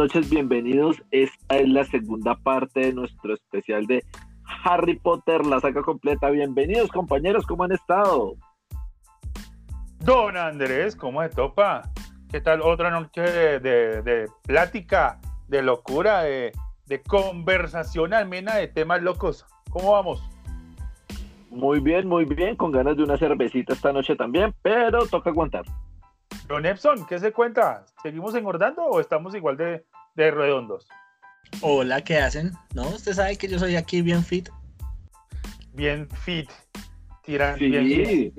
buenas noches, bienvenidos. Esta es la segunda parte de nuestro especial de Harry Potter, la saga completa. Bienvenidos, compañeros, ¿cómo han estado? Don Andrés, ¿cómo se topa? ¿Qué tal otra noche de, plática, de locura, de, de conversación amena de temas locos? ¿Cómo vamos? Muy bien, muy bien, con ganas de una cervecita esta noche también, pero toca aguantar. Don Epson, ¿qué se cuenta? ¿Seguimos engordando o estamos igual de, redondos? Hola, ¿qué hacen? No, usted sabe que yo soy aquí bien fit. Bien fit. Tiran sí. bien,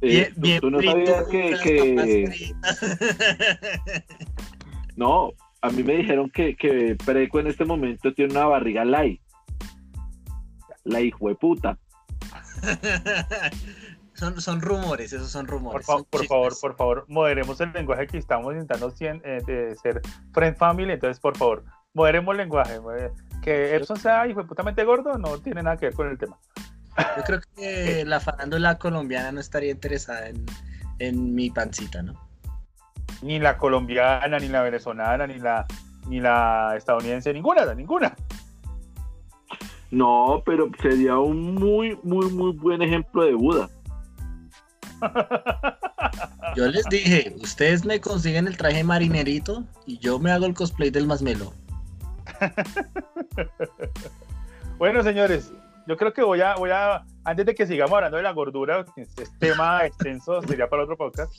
bien, bien, ¿Tú, no sabías que, No, a mí me dijeron que, que Preco en este momento tiene una barriga light. La hijo de puta. son, son rumores, esos son rumores. Por, favor, por favor, moderemos el lenguaje que estamos intentando eh, de ser friend family, entonces por favor, moderemos el lenguaje. Que Epson sea hijo de putamente gordo no tiene nada que ver con el tema. Yo creo que la farándula colombiana no estaría interesada en, en mi pancita, ¿no? Ni la colombiana, ni la venezolana, ni la, ni la estadounidense, ninguna, ninguna. No, pero sería un muy, muy, muy buen ejemplo de Buda. Yo les dije, ustedes me consiguen el traje marinerito y yo me hago el cosplay del masmelo. bueno, señores, yo creo que voy a, voy a, antes de que sigamos hablando de la gordura, que es tema extenso, sería para otro podcast,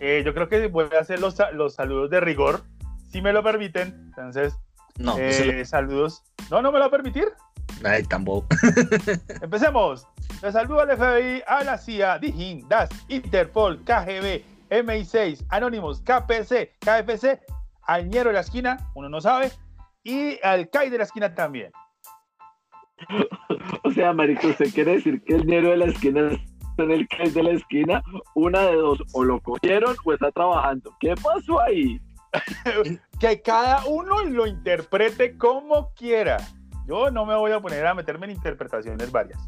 eh, yo creo que voy a hacer los, los saludos de rigor, si me lo permiten. Entonces, no, eh, saludos. No, no me lo va a permitir. Ay, tampoco. Empecemos. Les saludo al FBI, a la CIA, DIGIN, DAS, Interpol, KGB, MI6, Anonymous, KPC, KFC, al ñero de la esquina, uno no sabe, y al CAI de la esquina también. O sea, Marico, ¿usted quiere decir que el ñero de la esquina es en el CAI de la esquina? Una de dos, o lo cogieron o está trabajando. ¿Qué pasó ahí? que cada uno lo interprete como quiera. Yo no me voy a poner a meterme en interpretaciones varias.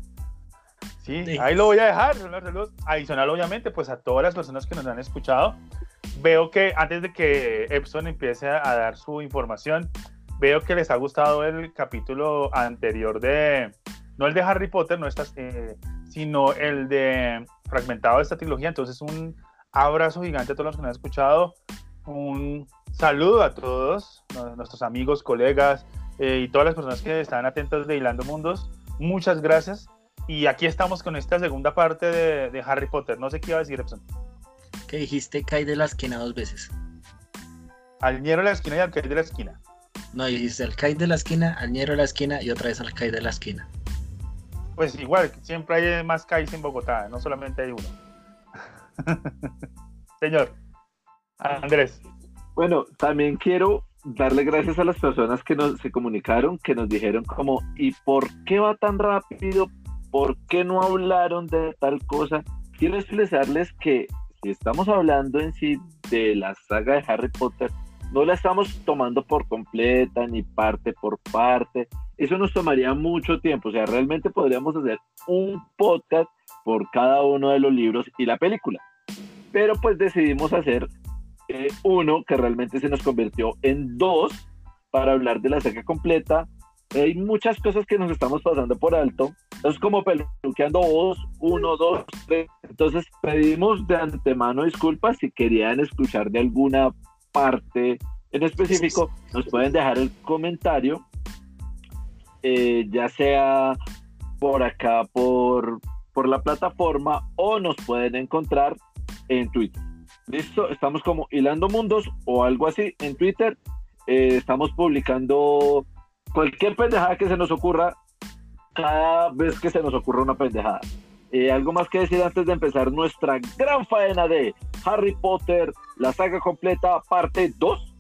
Sí, ahí lo voy a dejar. Adicional, obviamente, pues a todas las personas que nos han escuchado. Veo que antes de que Epson empiece a dar su información, veo que les ha gustado el capítulo anterior de, no el de Harry Potter, no estas, eh, sino el de fragmentado de esta trilogía. Entonces, un abrazo gigante a todos los que nos han escuchado. Un saludo a todos, nuestros amigos, colegas, eh, y todas las personas que están atentas de Hilando Mundos. Muchas gracias. Y aquí estamos con esta segunda parte de, Harry Potter. No sé qué iba a decir, Epson. Que dijiste cae de la esquina dos veces. Al ñero de la esquina y al cae de la esquina. No, dijiste al cae de la esquina, al ñero de la esquina y otra vez al cae de la esquina. Pues igual, siempre hay más caes en Bogotá, no solamente hay uno. Señor, Andrés. Bueno, también quiero darle gracias a las personas que nos se comunicaron, que nos dijeron como, ¿y por qué va tan rápido? ¿Por qué no hablaron de tal cosa? Quiero expresarles que si estamos hablando en sí de la saga de Harry Potter, no la estamos tomando por completa ni parte por parte. Eso nos tomaría mucho tiempo. O sea, realmente podríamos hacer un podcast por cada uno de los libros y la película. Pero pues decidimos hacer uno que realmente se nos convirtió en dos para hablar de la saga completa. Hay muchas cosas que nos estamos pasando por alto. Es como peluqueando uno, dos, tres. Entonces pedimos de antemano disculpas si querían escuchar de alguna parte en específico, nos pueden dejar el comentario, eh, ya sea por acá, por, por la plataforma, o nos pueden encontrar en Twitter. Listo, estamos como hilando mundos o algo así en Twitter. Eh, estamos publicando cualquier pendejada que se nos ocurra cada vez que se nos ocurra una pendejada. Eh, algo más que decir antes de empezar nuestra gran faena de Harry Potter, la saga completa, parte 2.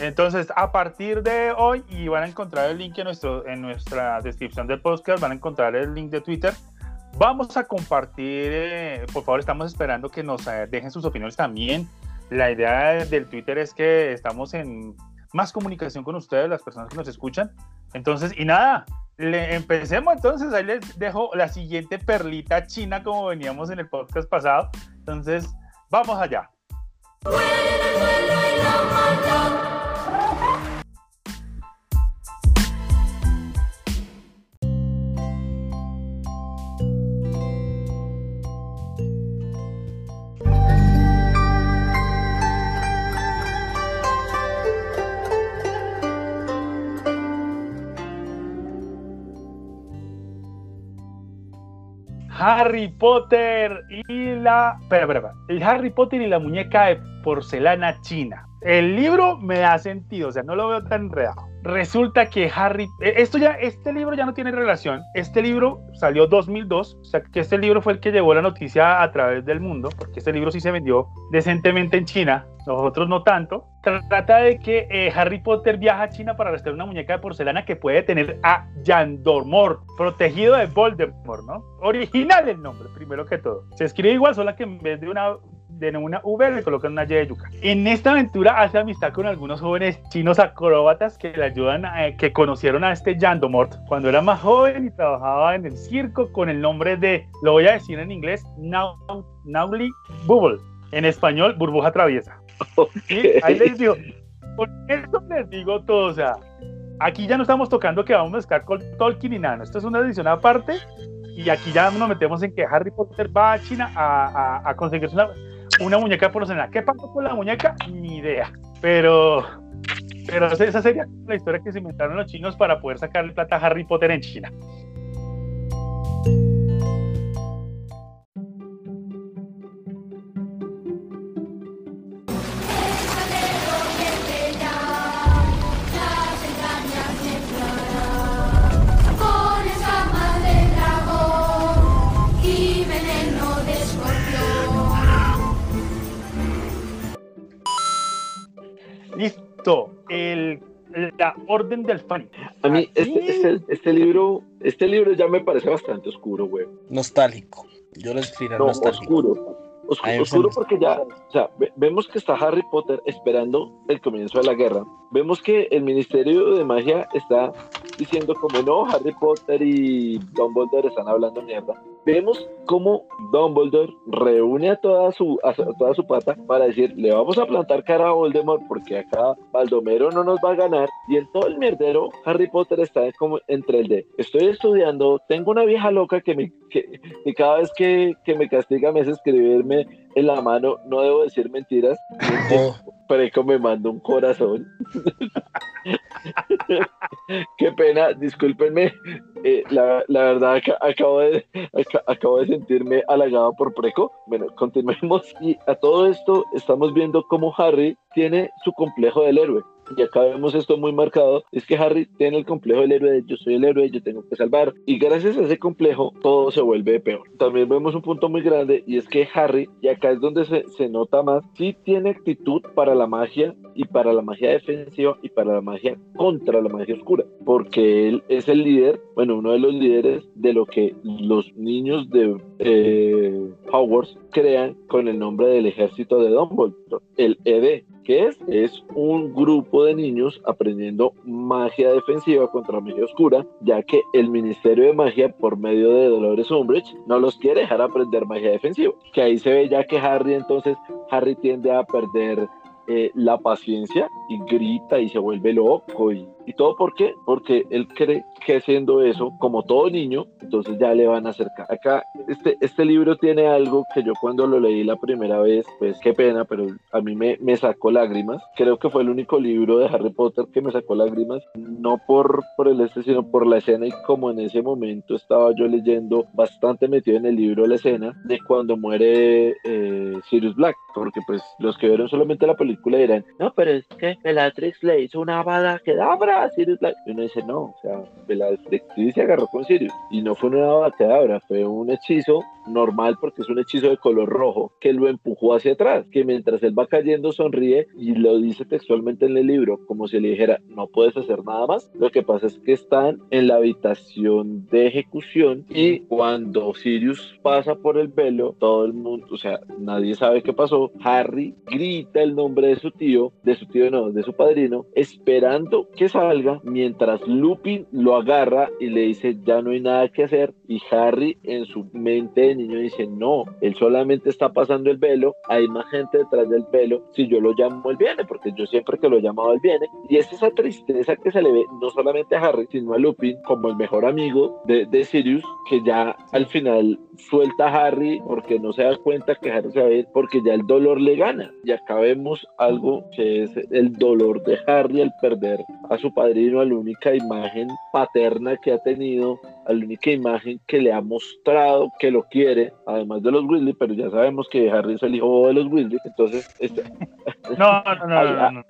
Entonces, a partir de hoy, y van a encontrar el link en, nuestro, en nuestra descripción del podcast, van a encontrar el link de Twitter Vamos a compartir, eh, por favor, estamos esperando que nos eh, dejen sus opiniones también. La idea del Twitter es que estamos en más comunicación con ustedes, las personas que nos escuchan. Entonces, y nada, empecemos entonces, ahí les dejo la siguiente perlita china como veníamos en el podcast pasado. Entonces, vamos allá. Harry Potter y la. Espera, espera, espera. El Harry Potter y la muñeca de porcelana china. El libro me da sentido, o sea, no lo veo tan enredado. Resulta que Harry, eh, esto ya, este libro ya no tiene relación. Este libro salió 2002, o sea, que este libro fue el que llevó la noticia a través del mundo, porque este libro sí se vendió decentemente en China, nosotros no tanto. Trata de que eh, Harry Potter viaja a China para rescatar una muñeca de porcelana que puede tener a Yandormor, protegido de Voldemort, ¿no? Original el nombre, primero que todo. Se escribe igual, solo que en vez de una de una V le colocan una Y de yuca. En esta aventura hace amistad con algunos jóvenes chinos acróbatas que le ayudan, a, eh, que conocieron a este Yandomort cuando era más joven y trabajaba en el circo con el nombre de, lo voy a decir en inglés, Nauli Bubble. En español, burbuja traviesa. Ahí les digo, por eso les digo todo, o sea, aquí ya no estamos tocando que vamos a mezclar con Tolkien y nada, esto es una edición aparte y aquí ya nos metemos en que Harry Potter va a China a, a, a conseguirse una, una muñeca por porcelana. ¿Qué pasó con la muñeca? Ni idea. Pero, pero esa sería la historia que se inventaron los chinos para poder sacarle plata a Harry Potter en China. El, la Orden del Fan. A mí este, este, este, libro, este libro ya me parece bastante oscuro, güey. Nostálgico. Yo lo escribí no, oscuro. Oscuro, porque ya, o sea, vemos que está Harry Potter esperando el comienzo de la guerra. Vemos que el Ministerio de Magia está diciendo como no, Harry Potter y Dumbledore están hablando mierda. Vemos cómo Dumbledore reúne a toda su toda su pata para decir, le vamos a plantar cara a Voldemort porque acá Baldomero no nos va a ganar y en todo el mierdero Harry Potter está como entre el de estoy estudiando, tengo una vieja loca que me que, cada vez que, que me castiga me hace escribirme en la mano, no debo decir mentiras. Oh. Preco me manda un corazón. Qué pena, discúlpenme. Eh, la, la, verdad, acabo de, acabo de sentirme halagado por Preco. Bueno, continuemos. Y a todo esto estamos viendo cómo Harry tiene su complejo del héroe y acá vemos esto muy marcado, es que Harry tiene el complejo del héroe yo soy el héroe, yo tengo que salvar. Y gracias a ese complejo, todo se vuelve peor. También vemos un punto muy grande y es que Harry, y acá es donde se, se nota más, sí tiene actitud para la magia y para la magia defensiva y para la magia contra la magia oscura, porque él es el líder, bueno, uno de los líderes de lo que los niños de eh, Hogwarts crean con el nombre del ejército de Dumbledore, el ED. ¿Qué es? Es un grupo de niños aprendiendo magia defensiva contra magia oscura, ya que el Ministerio de Magia, por medio de Dolores Umbridge, no los quiere dejar aprender magia defensiva. Que ahí se ve ya que Harry entonces, Harry tiende a perder eh, la paciencia y grita y se vuelve loco y, y todo por qué? Porque él cree que haciendo eso, como todo niño, entonces ya le van a acercar. Acá, este, este libro tiene algo que yo cuando lo leí la primera vez, pues qué pena, pero a mí me, me sacó lágrimas. Creo que fue el único libro de Harry Potter que me sacó lágrimas, no por, por el este, sino por la escena y como en ese momento estaba yo leyendo bastante metido en el libro la escena de cuando muere eh, Sirius Black, porque pues los que vieron solamente la película dirán, no, pero es que Bellatrix le hizo una bada que dabra Black. Y uno dice, no, o sea, Bellatrix se agarró con Sirius. Y no fue una batedabra, fue un hechizo normal porque es un hechizo de color rojo que lo empujó hacia atrás, que mientras él va cayendo sonríe y lo dice textualmente en el libro, como si le dijera, no puedes hacer nada más. Lo que pasa es que están en la habitación de ejecución y cuando Sirius pasa por el velo, todo el mundo, o sea, nadie sabe qué pasó. Harry grita el nombre de su tío, de su tío no, de su padrino, esperando que salga, mientras Lupin lo agarra y le dice, ya no hay nada que hacer. Y Harry en su mente niño dice, no, él solamente está pasando el velo, hay más gente detrás del velo, si yo lo llamo, él viene, porque yo siempre que lo he llamado, él viene. Y es esa tristeza que se le ve no solamente a Harry, sino a Lupin como el mejor amigo de, de Sirius, que ya al final suelta a Harry porque no se da cuenta que Harry se va a ir, porque ya el dolor le gana. Y acá vemos algo que es el dolor de Harry al perder a su padrino, a la única imagen paterna que ha tenido, a la única imagen que le ha mostrado que lo quiere, además de los Weasley, pero ya sabemos que Harry es el hijo de los Weasley, entonces... Este... No, no, no, no,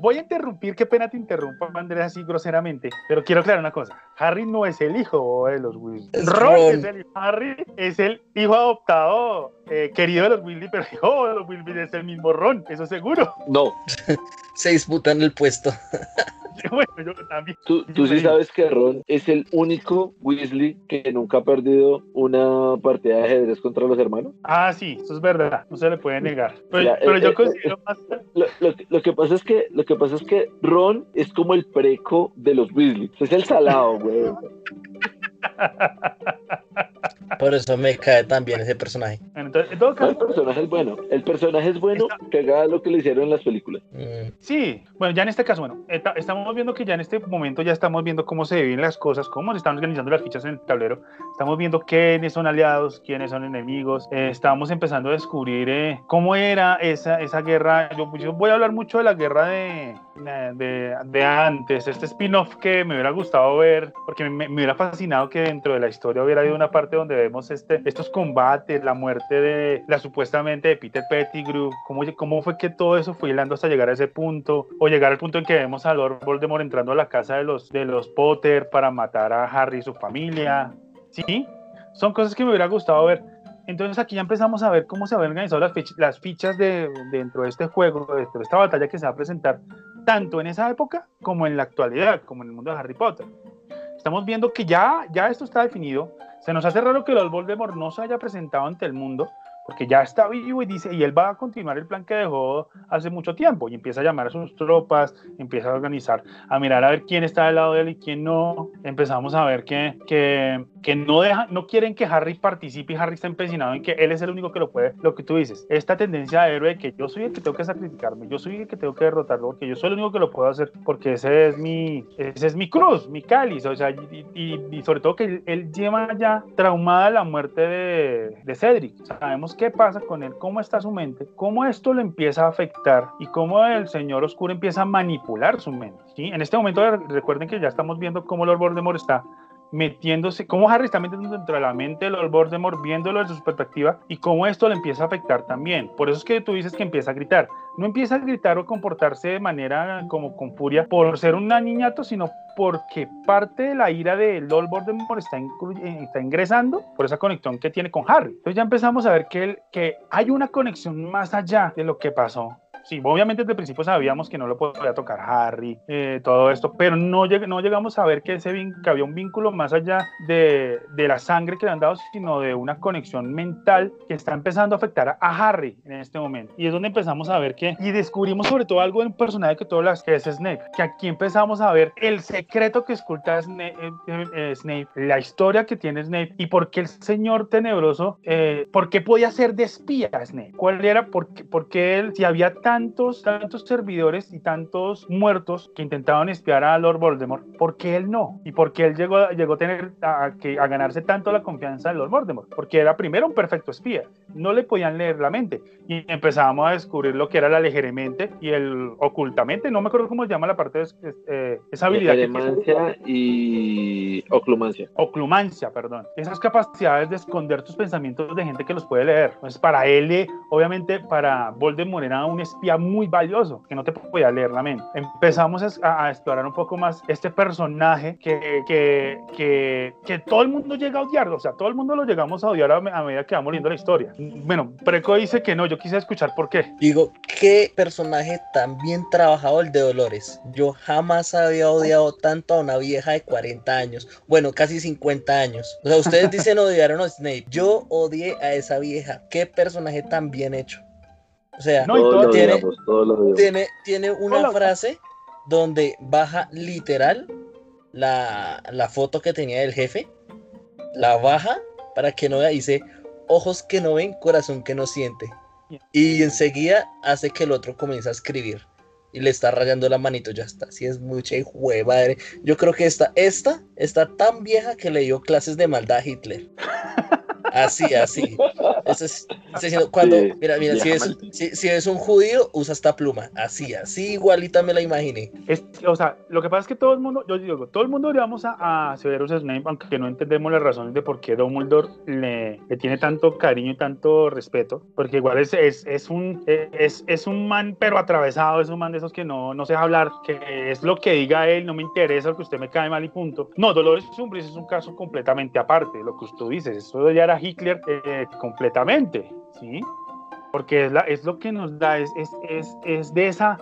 Voy a interrumpir, qué pena te interrumpa, Andrés, así groseramente, pero quiero aclarar una cosa. Harry no es el hijo de los Weasley. Ron, es el Harry es el hijo adoptado, eh, querido de los Weasley, pero hijo de los Weasley es el mismo Ron, eso seguro. No. Se disputan el puesto. bueno, yo también. Tú, tú sí sabes que Ron es el único Weasley que nunca ha perdido una partida de ajedrez contra los hermanos. Ah, sí, eso es verdad, no se le puede negar. Pero, yo eh, eh, considero más... Lo, que pasa es que, lo que pasa es que Ron es como el preco de los Weasley. Es el salado, güey. Por eso me cae tan bien ese personaje. el personaje es bueno. El personaje es bueno que haga lo que le hicieron en las películas. Mm. Sí, bueno, ya en este caso, bueno, estamos viendo que ya en este momento ya estamos viendo cómo se viven las cosas, cómo se están organizando las fichas en el tablero. Estamos viendo quiénes son aliados, quiénes son enemigos. Eh, estamos empezando a descubrir eh, cómo era esa, esa guerra. Yo, voy a hablar mucho de la guerra de, de, de antes, este spin-off que me hubiera gustado ver, porque me, me hubiera fascinado que dentro de la historia hubiera habido una parte donde vemos este, estos combates, la muerte de la supuestamente de Peter Pettigrew, cómo, cómo fue que todo eso fue hilando hasta llegar a ese punto, o llegar al punto en que vemos a Lord Voldemort entrando a la casa de los, de los Potter para matar a Harry y su familia. Sí, son cosas que me hubiera gustado ver. Entonces aquí ya empezamos a ver cómo se habían organizado las, las fichas de, dentro de este juego, dentro de esta batalla que se va a presentar, tanto en esa época como en la actualidad, como en el mundo de Harry Potter. Estamos viendo que ya, ya esto está definido, se nos hace raro que el Voldemort no se haya presentado ante el mundo, porque ya está vivo y dice, y él va a continuar el plan que dejó hace mucho tiempo, y empieza a llamar a sus tropas, empieza a organizar, a mirar a ver quién está del lado de él y quién no. Empezamos a ver que, que, que no, deja, no quieren que Harry participe y Harry está empecinado en que él es el único que lo puede, lo que tú dices, esta tendencia de héroe de que yo soy el que tengo que sacrificarme, yo soy el que tengo que derrotarlo, porque yo soy el único que lo puedo hacer, porque ese es mi, ese es mi cruz, mi cáliz, o sea, y, y, sobre todo que él, lleva ya traumada la muerte de, de Cedric. Sabemos qué pasa con él, cómo está su mente, cómo esto le empieza a afectar y cómo el señor oscuro empieza a manipular su mente. En este momento recuerden que ya estamos viendo cómo Lord Voldemort está metiéndose, cómo Harry está metiendo dentro de la mente de Lord Voldemort, viéndolo desde su perspectiva y cómo esto le empieza a afectar también. Por eso es que tú dices que empieza a gritar. No empieza a gritar o comportarse de manera como con furia por ser un niñato, sino porque parte de la ira de Lord Voldemort está, eh, está ingresando por esa conexión que tiene con Harry. Entonces ya empezamos a ver que, que hay una conexión más allá de lo que pasó sí, obviamente desde el principio sabíamos que no lo podía tocar Harry, eh, todo esto, pero no, no llegamos a ver que, ese que había un vínculo más allá de, de, la sangre que le han dado, sino de una conexión mental que está empezando a afectar a, Harry en este momento. Y es donde empezamos a ver que, y descubrimos sobre todo algo en un personaje que todas las que es Snape, que aquí empezamos a ver el secreto que esculta Snape, eh, eh, Snape la historia que tiene Snape y por qué el señor tenebroso, por qué podía ser de espía Snape, cuál era, por qué, por qué él, si había tan tantos, tantos servidores y tantos muertos que intentaban espiar a Lord Voldemort, ¿por qué él no? ¿Y por qué él llegó, llegó a, tener, a, que, a ganarse tanto la confianza de Lord Voldemort? Porque era primero un perfecto espía, no le podían leer la mente. Y empezábamos a descubrir lo que era la legeremente y el ocultamente, no me acuerdo cómo se llama la parte de eh, esa habilidad. Legeremancia y oclumancia. Oclumancia, perdón. Esas capacidades de esconder tus pensamientos de gente que los puede leer. Entonces, para él, obviamente, para Voldemort era un espía muy valioso, que no te podía leer la mente. Empezamos a, explorar un poco más este personaje que, que, que, que, todo el mundo llega a odiar, o sea, todo el mundo lo llegamos a odiar a, medida que vamos leyendo la historia. Bueno, Preco dice que no, yo quise escuchar por qué. Digo, qué personaje tan bien trabajado el de Dolores. Yo jamás había odiado tanto a una vieja de 40 años, bueno, casi 50 años. O sea, ustedes dicen odiaron a Snape, yo odié a esa vieja. Qué personaje tan bien hecho. O sea, tiene, tiene, una frase donde baja literal la, foto que tenía del jefe, la baja para que no vea, dice ojos que no ven, corazón que no siente. Y enseguida hace que el otro comience a escribir. Y le está rayando la manito, ya está. Si es mucha madre. Yo creo que esta, esta está tan vieja que le dio clases de maldad a Hitler. Así, así. Eso es, diciendo, cuando, Sí, mira, mira, si es, si, si es un judío, usa esta pluma. Así, así, igualita me la imaginé. Es, o sea, lo que pasa es que todo el mundo, yo digo, todo el mundo le vamos a, a Severus Snape, aunque no entendemos las razones de por qué Dumbledore le, le tiene tanto cariño y tanto respeto, porque igual es, es, es un, es, es un man pero atravesado, es un man de esos que no, no se deja hablar, que es lo que diga él, no me interesa lo que usted me cae mal y punto. No, Dolores Umbris es un caso completamente aparte, lo que usted dice, eso ya era Hitler eh, completamente, ¿sí? Porque es, la, es lo que nos da, es, es, es, es de esa,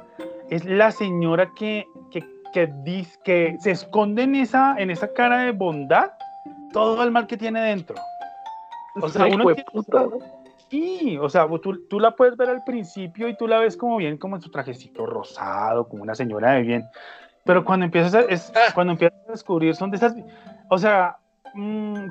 es la señora que, que, que, dice, que se esconde en esa, en esa cara de bondad todo el mal que tiene dentro. O sea, uno tiene- puta. Sí, o sea, tú, tú la puedes ver al principio y tú la ves como bien, como en su trajecito rosado, como una señora de bien. Pero cuando empiezas a, es, Ah. cuando empiezas a descubrir, son de esas. O sea,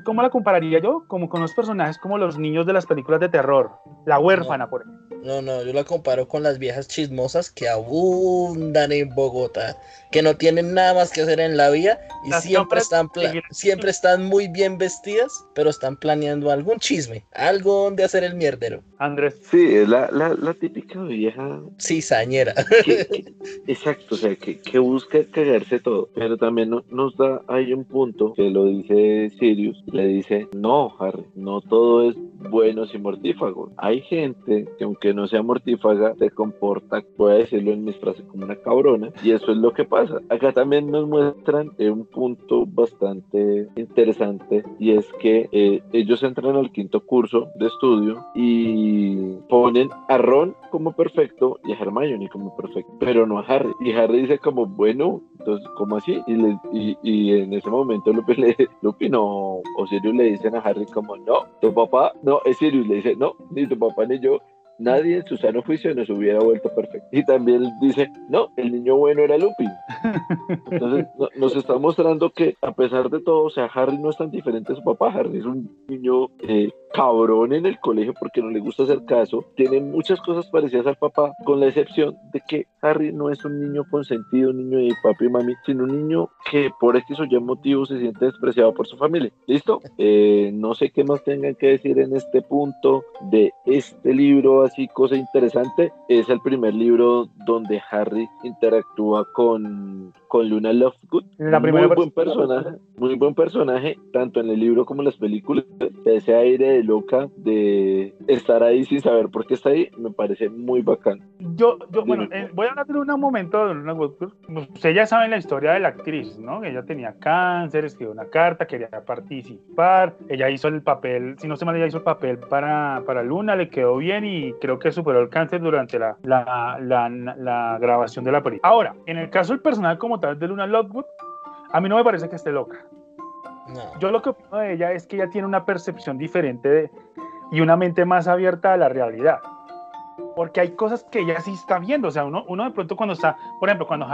¿cómo la compararía yo? Como con los personajes como los niños de las películas de terror. La huérfana, por ejemplo. No, no, yo la comparo con las viejas chismosas que abundan en Bogotá, que no tienen nada más que hacer en la vida y Las siempre están, siempre están muy bien vestidas, pero están planeando algún chisme, algo donde hacer el mierdero. Andrés. Sí, es la, la, la típica vieja Cizañera. que- que- exacto, o sea, que, que busca cagarse todo, pero también no- nos da, hay un punto que lo dice Sirius, le dice, no, Harry, no todo es bueno y mortífago. Hay gente que aunque no sea mortífaga, se comporta, voy a decirlo en mis frases, como una cabrona, y eso es lo que pasa. Acá también nos muestran eh, un punto bastante interesante, y es que eh, ellos entran al quinto curso de estudio y ponen a Ron como perfecto y a Hermione como perfecto, pero no a Harry. Y Harry dice como, bueno, entonces, ¿cómo así? Y, le- y, y en ese momento Lupin, le, Lupin o, o Sirius le dicen a Harry como, no, tu papá, no, es Sirius, le dice, no, ni tu papá ni yo, nadie en su sano juicio nos hubiera vuelto perfecto. Y también dice, no, el niño bueno era Lupin. Entonces no- nos está mostrando que a pesar de todo, o sea, Harry no es tan diferente a su papá. Harry es un niño eh, cabrón en el colegio porque no le gusta hacer caso. Tiene muchas cosas parecidas al papá, con la excepción de que Harry no es un niño consentido, un niño de papi y mami, sino un niño que por X o Y motivo se siente despreciado por su familia. ¿Listo? Eh, no sé qué más tengan que decir en este punto de este libro, así cosa interesante. Es el primer libro donde Harry interactúa con, con Luna Lovegood. La primera muy buen persona. personaje, muy buen personaje, tanto en el libro como en las películas. Ese aire de loca de estar ahí sin saber por qué está ahí, me parece muy bacán. Yo, yo bueno, eh, voy a hablar de un momento de Luna Woodcourt. Ustedes ya saben la historia de la actriz, ¿no? Ella tenía cáncer, escribió una carta, quería participar. Ella hizo el papel, si no se mal, ella hizo el papel para, para Luna, le quedó bien y creo que superó el cáncer durante la, la, la, la grabación de la película. Ahora, en el caso del personal como tal de Luna Lovegood, a mí no me parece que esté loca. Yo lo que opino de ella es que ella tiene una percepción diferente y una mente más abierta a la realidad. Porque hay cosas que ella sí está viendo. O sea, uno, uno de pronto cuando está, por ejemplo, cuando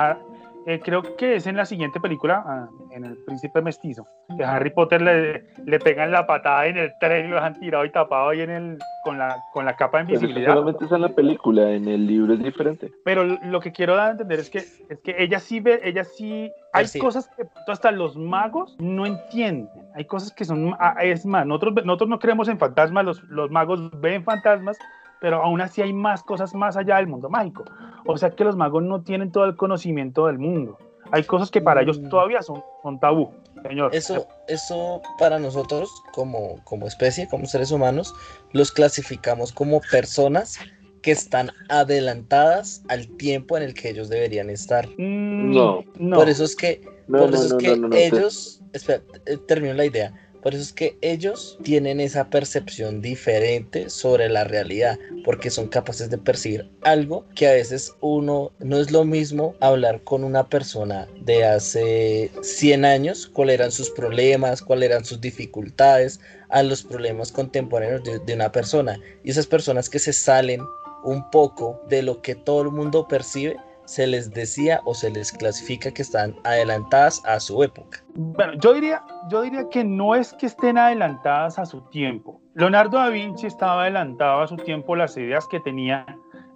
eh, creo que es en la siguiente película, ah, en El Príncipe Mestizo, que a Harry Potter le, le pegan la patada en el tren y lo dejan tirado y tapado ahí en el, con, la, con la capa de Pero invisibilidad. solamente está en la película, en el libro es diferente. Pero lo que quiero dar a entender es que, es que ella sí ve, ella sí, hay Percibe. cosas que hasta los magos no entienden. Hay cosas que son, ah, es más, nosotros, nosotros no creemos en fantasmas, los, los magos ven fantasmas, pero aún así hay más cosas más allá del mundo mágico. O sea que los magos no tienen todo el conocimiento del mundo. Hay cosas que para ellos Mm. todavía son, son tabú, señor. Eso, eso para nosotros como, como especie, como seres humanos, los clasificamos como personas que están adelantadas al tiempo en el que ellos deberían estar. Mm, No. no. Por eso es que, No, por no, eso es no, que no, no, no, te- ellos, espera, eh, termino la idea. Por eso es que ellos tienen esa percepción diferente sobre la realidad, porque son capaces de percibir algo que a veces uno no es lo mismo hablar con una persona de hace 100 años, cuáles eran sus problemas, cuáles eran sus dificultades, a los problemas contemporáneos de, de una persona. Y esas personas que se salen un poco de lo que todo el mundo percibe, se les decía o se les clasifica que están adelantadas a su época. Bueno, yo diría, yo diría que no es que estén adelantadas a su tiempo. Leonardo da Vinci estaba adelantado a su tiempo, las ideas que tenía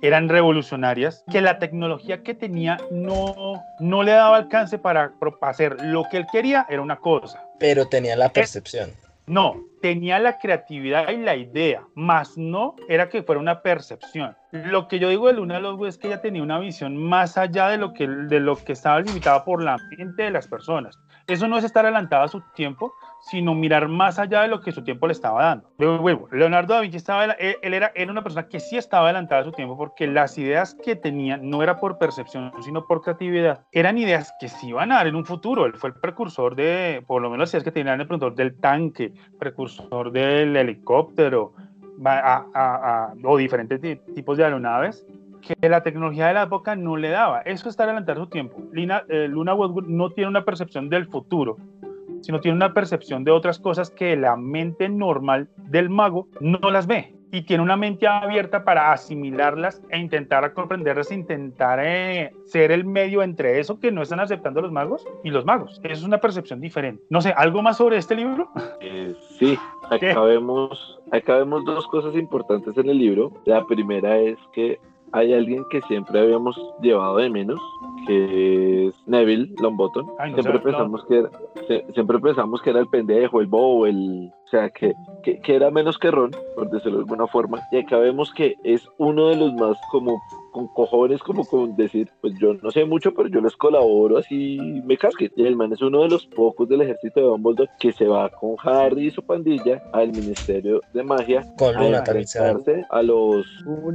eran revolucionarias, que la tecnología que tenía no, no le daba alcance para hacer lo que él quería, era una cosa. Pero tenía la percepción. No, tenía la creatividad y la idea, más no era que fuera una percepción. Lo que yo digo de Luna Lovegood es que ella tenía una visión más allá de lo que, de lo que estaba limitada por la mente de las personas. Eso no es estar adelantado a su tiempo, sino mirar más allá de lo que su tiempo le estaba dando. Leonardo da Vinci estaba, él, era, era una persona que sí estaba adelantada a su tiempo porque las ideas que tenía no era por percepción, sino por creatividad. Eran ideas que sí iban a dar en un futuro. Él fue el precursor de, por lo menos las ideas que tenían el precursor del tanque, precursor del helicóptero, o diferentes tipos de aeronaves que la tecnología de la época no le daba. Eso es estar adelantado a su tiempo. Lina, eh, Luna Woodward no tiene una percepción del futuro, sino tiene una percepción de otras cosas que la mente normal del mago no las ve y tiene una mente abierta para asimilarlas e intentar comprenderlas, intentar eh, ser el medio entre eso que no están aceptando los magos y los magos. Eso es una percepción diferente. No sé, ¿algo más sobre este libro? Eh, sí, acá vemos, acá vemos dos cosas importantes en el libro. La primera es que hay alguien que siempre habíamos llevado de menos, que es Neville Longbottom. siempre, pensamos que era, siempre pensamos que era el pendejo, el bobo, el, o sea, que, que, que, era menos que Ron, por decirlo de alguna forma. Y acá vemos que es uno de los más como con cojones como con decir, pues yo no sé mucho, pero yo les colaboro así me casque. Y el man es uno de los pocos del ejército de Dumbledore que se va con Harry y su pandilla al Ministerio de Magia con a enfrentarse a los,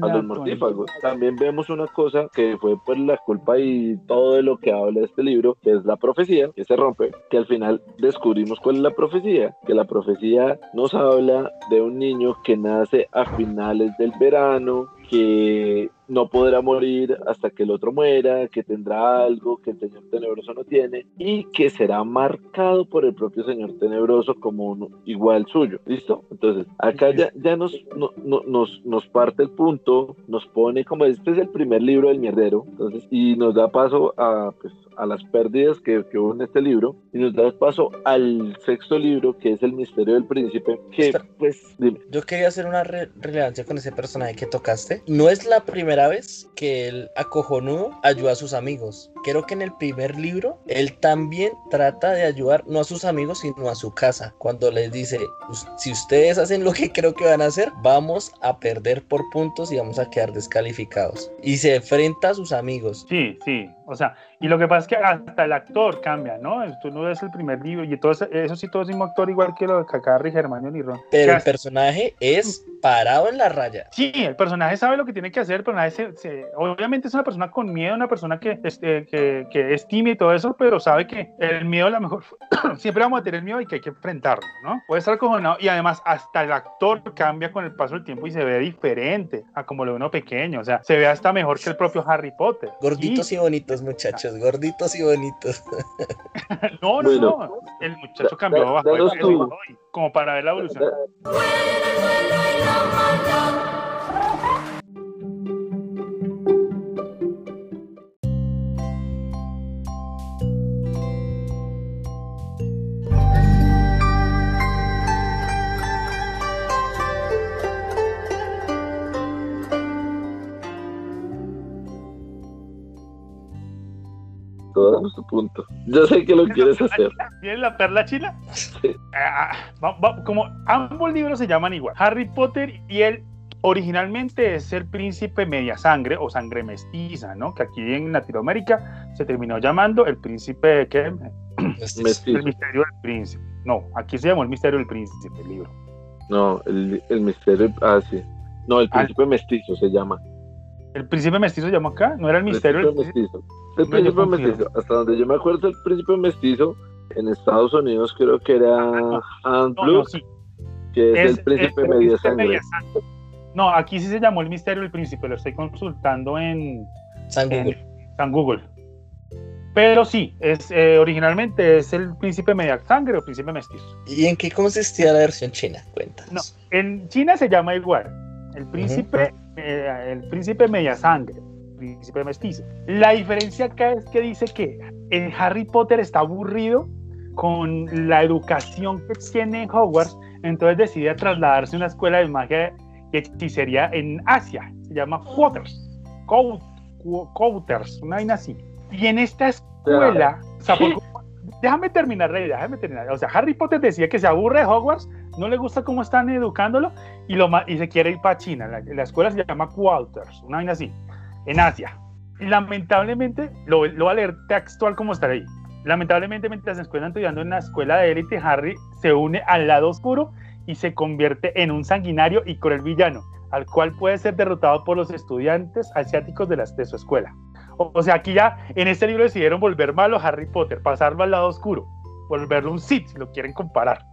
a los mortífagos. También vemos una cosa que fue por la culpa y todo de lo que habla este libro, que es la profecía, que se rompe, que al final descubrimos cuál es la profecía, que la profecía nos habla de un niño que nace a finales del verano, que no podrá morir hasta que el otro muera, que tendrá algo que el Señor Tenebroso no tiene y que será marcado por el propio Señor Tenebroso como uno igual suyo. ¿Listo? Entonces, acá ya, ya nos, nos, nos parte el punto, nos pone como este es el primer libro del mierdero, entonces, y nos da paso a, pues, a las pérdidas que, que, hubo en este libro y nos da paso al sexto libro que es El Misterio del Príncipe que pues dime. Yo quería hacer una relevancia con ese personaje que tocaste. No es la primera vez que el acojonudo ayuda a sus amigos. Creo que en el primer libro él también trata de ayudar no a sus amigos sino a su casa. Cuando les dice, si ustedes hacen lo que creo que van a hacer, vamos a perder por puntos y vamos a quedar descalificados. Y se enfrenta a sus amigos. Sí, sí. O sea, y lo que pasa es que hasta el actor cambia, ¿no? Tú no ves el primer libro y todo eso, sí, todo es mismo actor, igual que lo de Kakarri, Germán y Ron. Pero el personaje es parado en la raya. Sí, el personaje sabe lo que tiene que hacer, el personaje obviamente es una persona con miedo, una persona que, este, que, que, es tímida y todo eso, pero sabe que el miedo, a lo mejor, siempre vamos a tener miedo y que hay que enfrentarlo, ¿no? Puede estar cojonado y además hasta el actor cambia con el paso del tiempo y se ve diferente a como lo ve uno pequeño, o sea, se ve hasta mejor que el propio Harry Potter. Gorditos y bonitos, muchachos, gorditos y bonitos. no, no, no, el muchacho cambió bajo como para ver la evolución. Tu punto. Yo sé que lo quieres hacer. ¿Tienes la perla china? Ah, ah, como ambos libros se llaman igual. Harry Potter y él originalmente es el príncipe media sangre o sangre mestiza, ¿no? Que aquí en Latinoamérica se terminó llamando el príncipe ¿qué? El misterio del príncipe. No, aquí se llamó el misterio del príncipe, el libro. No, el, el misterio, ah, sí. No, el príncipe mestizo se llama. ¿El príncipe mestizo se llama acá? ¿No era el misterio del príncipe? Mestizo. El príncipe mestizo, hasta donde yo me acuerdo, el príncipe mestizo en Estados Unidos creo que era Hans que es, el príncipe media sangre. No, aquí sí se llamó el misterio del príncipe, lo estoy consultando en San Google. San Google. Pero sí, es, eh, originalmente es el príncipe media sangre o príncipe mestizo. ¿Y en qué consistía la versión china? Cuéntanos. No, en China se llama igual. El príncipe, eh, el príncipe media sangre príncipe mestizo. La diferencia acá es que dice que en Harry Potter está aburrido con la educación que tiene en Hogwarts, entonces decide trasladarse a una escuela de magia y hechicería en Asia, se llama Potters, Couters, una vaina así. Y en esta escuela, déjame terminar, déjame terminar. O sea, Harry Potter decía que se aburre de Hogwarts, no le gusta cómo están educándolo y, lo, y se quiere ir para China. La, escuela se llama Walters, una vaina así, en Asia. Lamentablemente, lo, lo voy a leer textual como está ahí. Lamentablemente, mientras se encuentra estudiando en una escuela de élite, Harry se une al lado oscuro y se convierte en un sanguinario y cruel villano, al cual puede ser derrotado por los estudiantes asiáticos de, las, de su escuela. O, sea, aquí ya en este libro decidieron volver malo a Harry Potter, pasarlo al lado oscuro, volverlo un Sith, si lo quieren comparar.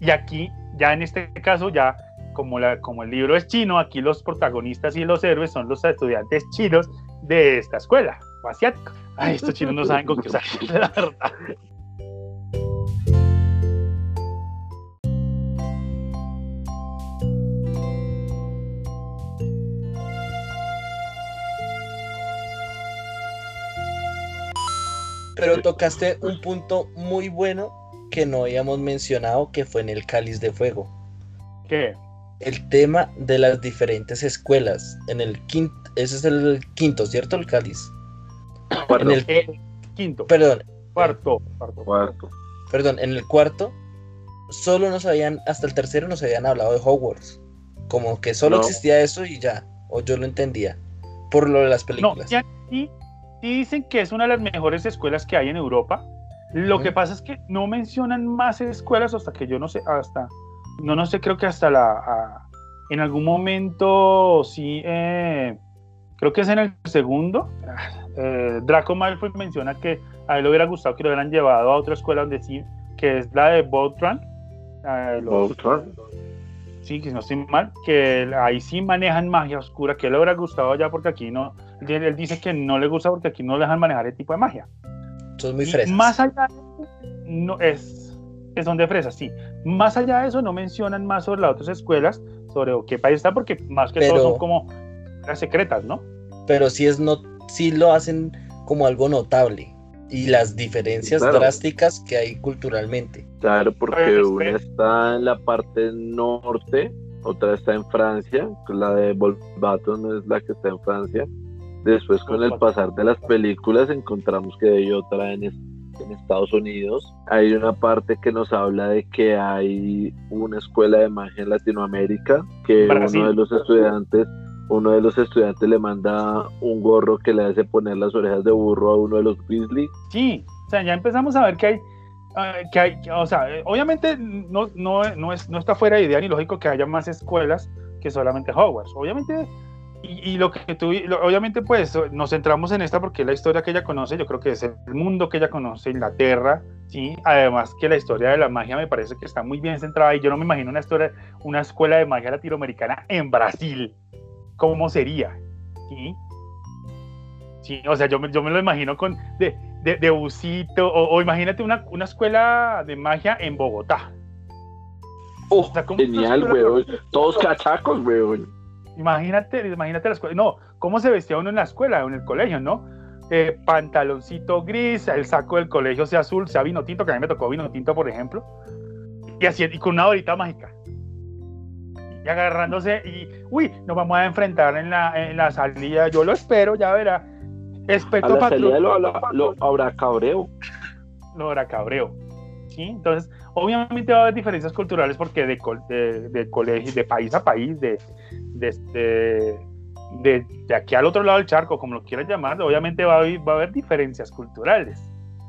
Y aquí, ya en este caso, ya como, la, como el libro es chino, aquí los protagonistas y los héroes son los estudiantes chinos de esta escuela, o asiáticos. Ay, estos chinos no saben con qué usar, la verdad. Pero tocaste un punto muy bueno que no habíamos mencionado, que fue en el cáliz de fuego. ¿Qué? El tema de las diferentes escuelas. En el quinto, ese es el quinto, ¿cierto? El cáliz. En el, quinto. Perdón. Cuarto, cuarto. Perdón, en el cuarto solo nos habían, hasta el tercero nos habían hablado de Hogwarts. Como que solo existía eso y ya. O yo lo entendía. Por lo de las películas. No, y y dicen que es una de las mejores escuelas que hay en Europa. Lo que pasa es que no mencionan más escuelas hasta que yo no sé, hasta, no, no sé, creo que hasta la, en algún momento sí, eh, creo que es en el segundo, eh, Draco Malfoy menciona que a él le hubiera gustado que lo hubieran llevado a otra escuela donde sí, que es la de Boltran. Eh, sí, que no estoy mal, que ahí sí manejan magia oscura, que le hubiera gustado ya porque aquí no, él dice que no le gusta porque aquí no le dejan manejar el tipo de magia. Son muy fresas. Más allá no es, es son de fresas, sí. Más allá de eso, no mencionan más sobre las otras escuelas, sobre qué país está, porque más que todo son como las secretas, ¿no? Pero sí, es no, sí lo hacen como algo notable y las diferencias drásticas que hay culturalmente. Claro, porque una está en la parte norte, otra está en Francia, la de Volvato no es la que está en Francia, Después con el pasar de las películas encontramos que hay otra en, en Estados Unidos. Hay una parte que nos habla de que hay una escuela de magia en Latinoamérica, que uno de los estudiantes uno de los estudiantes le manda un gorro que le hace poner las orejas de burro a uno de los Weasley. Sí, o sea, ya empezamos a ver que hay, ah, que hay, o sea, obviamente no, no, no, es, no está fuera de idea ni lógico que haya más escuelas que solamente Hogwarts. Obviamente y, lo que tú, obviamente, pues nos centramos en esta porque es la historia que ella conoce, yo creo que es el mundo que ella conoce, Inglaterra, ¿sí? Además que la historia de la magia me parece que está muy bien centrada y yo no me imagino una historia, una escuela de magia latinoamericana en Brasil, ¿cómo sería? ¿Sí? Sí, o sea, yo me, yo me lo imagino con de, de, de busito, o, imagínate una, una, escuela de magia en Bogotá. Oh, genial, weón. Todos cachacos, weón. Imagínate, imagínate la escuela. No, ¿cómo se vestía uno en la escuela en el colegio, no? Eh, pantaloncito gris, el saco del colegio sea azul, sea vino tinto, que a mí me tocó vino tinto, por ejemplo. Y así, y con una varita mágica. Y agarrándose, y uy, nos vamos a enfrentar en la, en la salida. Yo lo espero, ya verá. Espeto a la salida lo, lo, habrá cabreo. Lo habrá cabreo. ¿Sí? Entonces, obviamente va a haber diferencias culturales porque de, de, colegio, de país a país, de, de, de, aquí al otro lado del charco, como lo quieras llamar, obviamente va a, haber, diferencias culturales,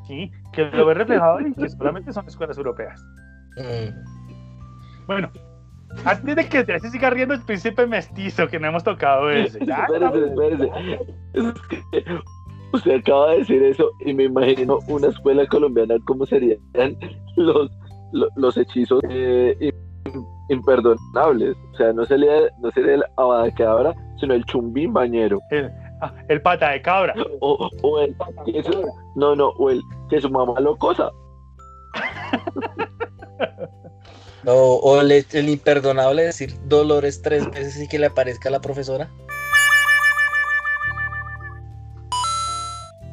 ¿sí? Que lo ve reflejado en que solamente son escuelas europeas. Bueno, antes de que te siga riendo el príncipe mestizo, que no hemos tocado ese. espérese, espérese. Usted acaba de decir eso y me imagino una escuela colombiana, ¿cómo serían los, los, hechizos eh, imperdonables. O sea, no sería, no sería el abadacabra, sino el chumbín bañero. El, ah, el pata de cabra. O, o el que no, no, o el que su mamá lo cosa. o, o el, el, imperdonable decir dolores tres veces y que le aparezca a la profesora.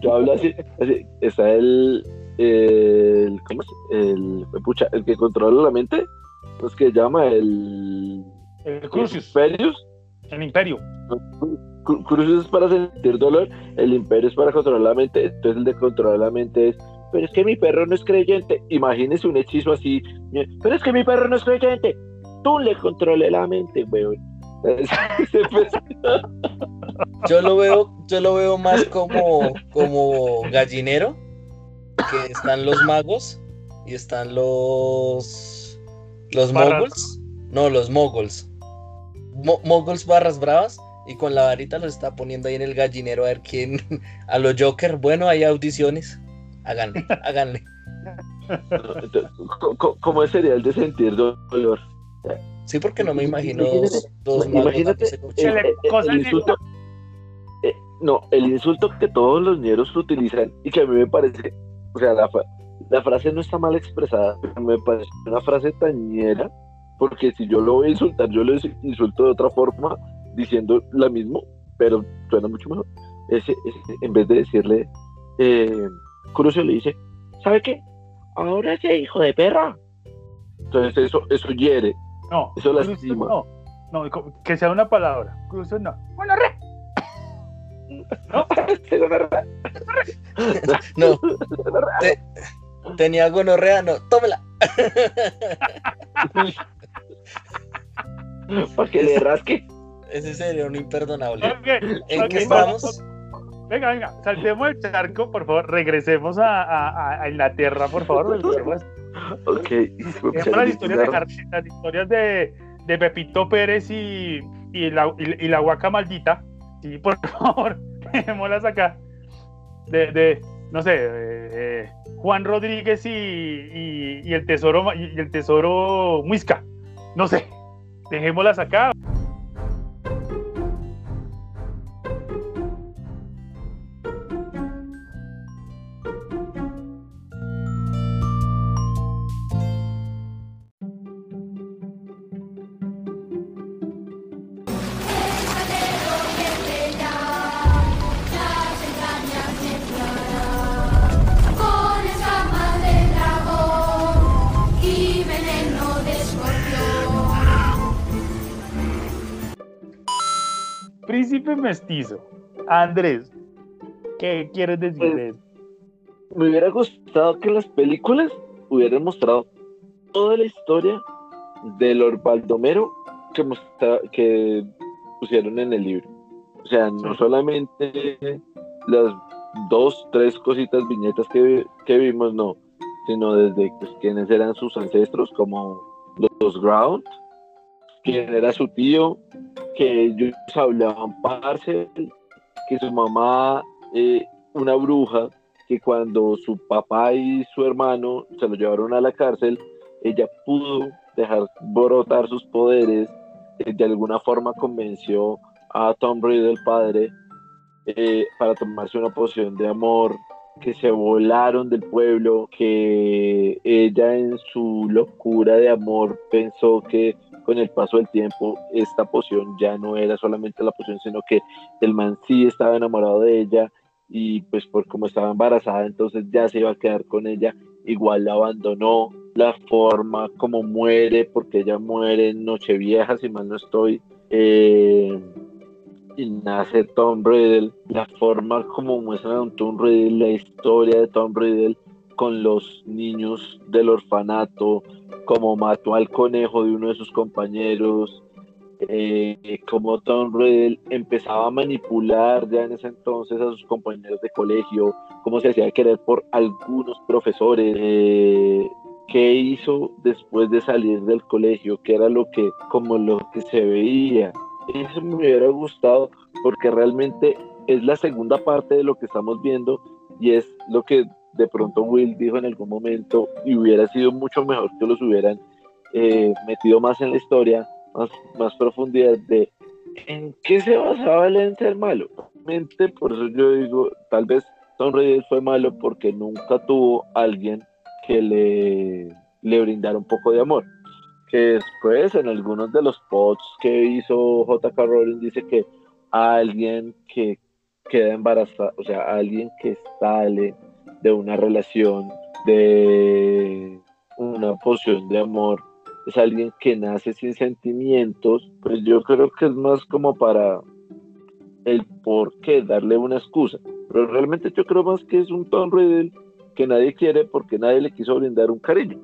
Yo hablo así, así está el, el, ¿cómo es? El, pucha, el que controla la mente, es que llama? El. El Crucius. Imperius. El Imperio. Crucius es para sentir dolor, el Imperio es para controlar la mente. Entonces, el de controlar la mente es pero es que mi perro no es creyente. Imagínese un hechizo así, pero es que mi perro no es creyente. Tú le controle la mente, weón. Yo lo veo, yo lo veo más como, como gallinero, que están los magos y están los los moguls. No, los moguls. moguls barras bravas y con la varita los está poniendo ahí en el gallinero a ver quién a los Joker. Bueno, hay audiciones. Háganle, háganle. ¿Cómo sería el de sentir dolor? Sí, porque no me imagino dos, Imagínate el, insulto. Eh, no, el insulto que todos los ñeros utilizan y que a mí me parece, o sea, la, la frase no está mal expresada, pero me parece una frase tañera, porque si yo lo voy a insultar, yo lo insulto de otra forma, diciendo la mismo, pero suena mucho mejor. Ese, en vez de decirle, eh, Crucio le dice, ¿sabe qué? Ahora ese hijo de perra. Entonces eso, eso hiere, no, eso lastima. No, no, que sea una palabra. Crucio no. Bueno, re. No, no. tenía gonorrea, no, tómela. Para que le rasque. Ese sería un imperdonable. ¿En qué estamos? Venga, venga, saltemos el charco, por favor, regresemos a, a, a Inglaterra, por favor. Ok. las historias, de, las historias de, de, Pepito Pérez y, y, la, y, la huaca maldita. Sí, por favor, dejémoslas acá. De, de no sé, eh, Juan Rodríguez y, y, el tesoro y el tesoro Muisca. No sé, dejémoslas acá. Andrés, ¿qué quieres decir pues, de eso? Me hubiera gustado que las películas hubieran mostrado toda la historia del Lord Baldomero que, que pusieron en el libro. O sea, no solamente las dos, tres cositas, viñetas que, que vimos, no, sino desde pues, quiénes eran sus ancestros, como los Ground, quién era su tío, que ellos hablaban parcel, que su mamá, eh, una bruja, que cuando su papá y su hermano se lo llevaron a la cárcel, ella pudo dejar brotar sus poderes, eh, de alguna forma convenció a Tom Riddle, el padre, eh, para tomarse una poción de amor, que se volaron del pueblo, que ella en su locura de amor pensó que con el paso del tiempo esta poción ya no era solamente la poción, sino que el man sí estaba enamorado de ella y pues por como estaba embarazada, entonces ya se iba a quedar con ella, igual la abandonó, la forma como muere, porque ella muere en Nochevieja, si mal no estoy, eh, y nace Tom Riddle, la forma como muestra a Tom Riddle, la historia de Tom Riddle con los niños del orfanato, como mató al conejo de uno de sus compañeros, eh, como Tom Riddle empezaba a manipular ya en ese entonces a sus compañeros de colegio, cómo se hacía querer por algunos profesores, eh, qué hizo después de salir del colegio, qué era lo que, como lo que se veía. Eso me hubiera gustado porque realmente es la segunda parte de lo que estamos viendo y es lo que de pronto Will dijo en algún momento y hubiera sido mucho mejor que los hubieran eh, metido más en la historia, más, más profundidad de en qué se basaba el en ser malo. Por eso yo digo, tal vez Tom Reyes fue malo porque nunca tuvo alguien que le, le brindara un poco de amor. Que después en algunos de los pods que hizo JK Rowling dice que alguien que queda embarazada, o sea, alguien que sale de una relación, de una poción de amor, es alguien que nace sin sentimientos, pues yo creo que es más como para el por qué, darle una excusa. Pero realmente yo creo más que es un Tom Riddle que nadie quiere porque nadie le quiso brindar un cariño.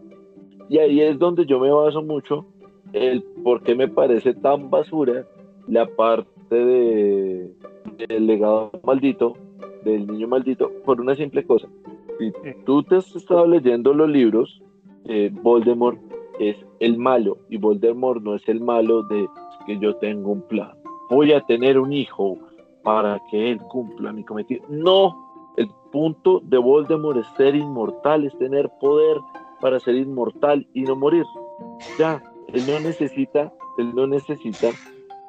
Y ahí es donde yo me baso mucho el por qué me parece tan basura la parte de, del legado maldito, del niño maldito, por una simple cosa. Si tú te has estado leyendo los libros, eh, Voldemort es el malo y Voldemort no es el malo de que yo tengo un plan. Voy a tener un hijo para que él cumpla mi cometido. No, el punto de Voldemort es ser inmortal, es tener poder para ser inmortal y no morir. Ya, él no necesita, él no necesita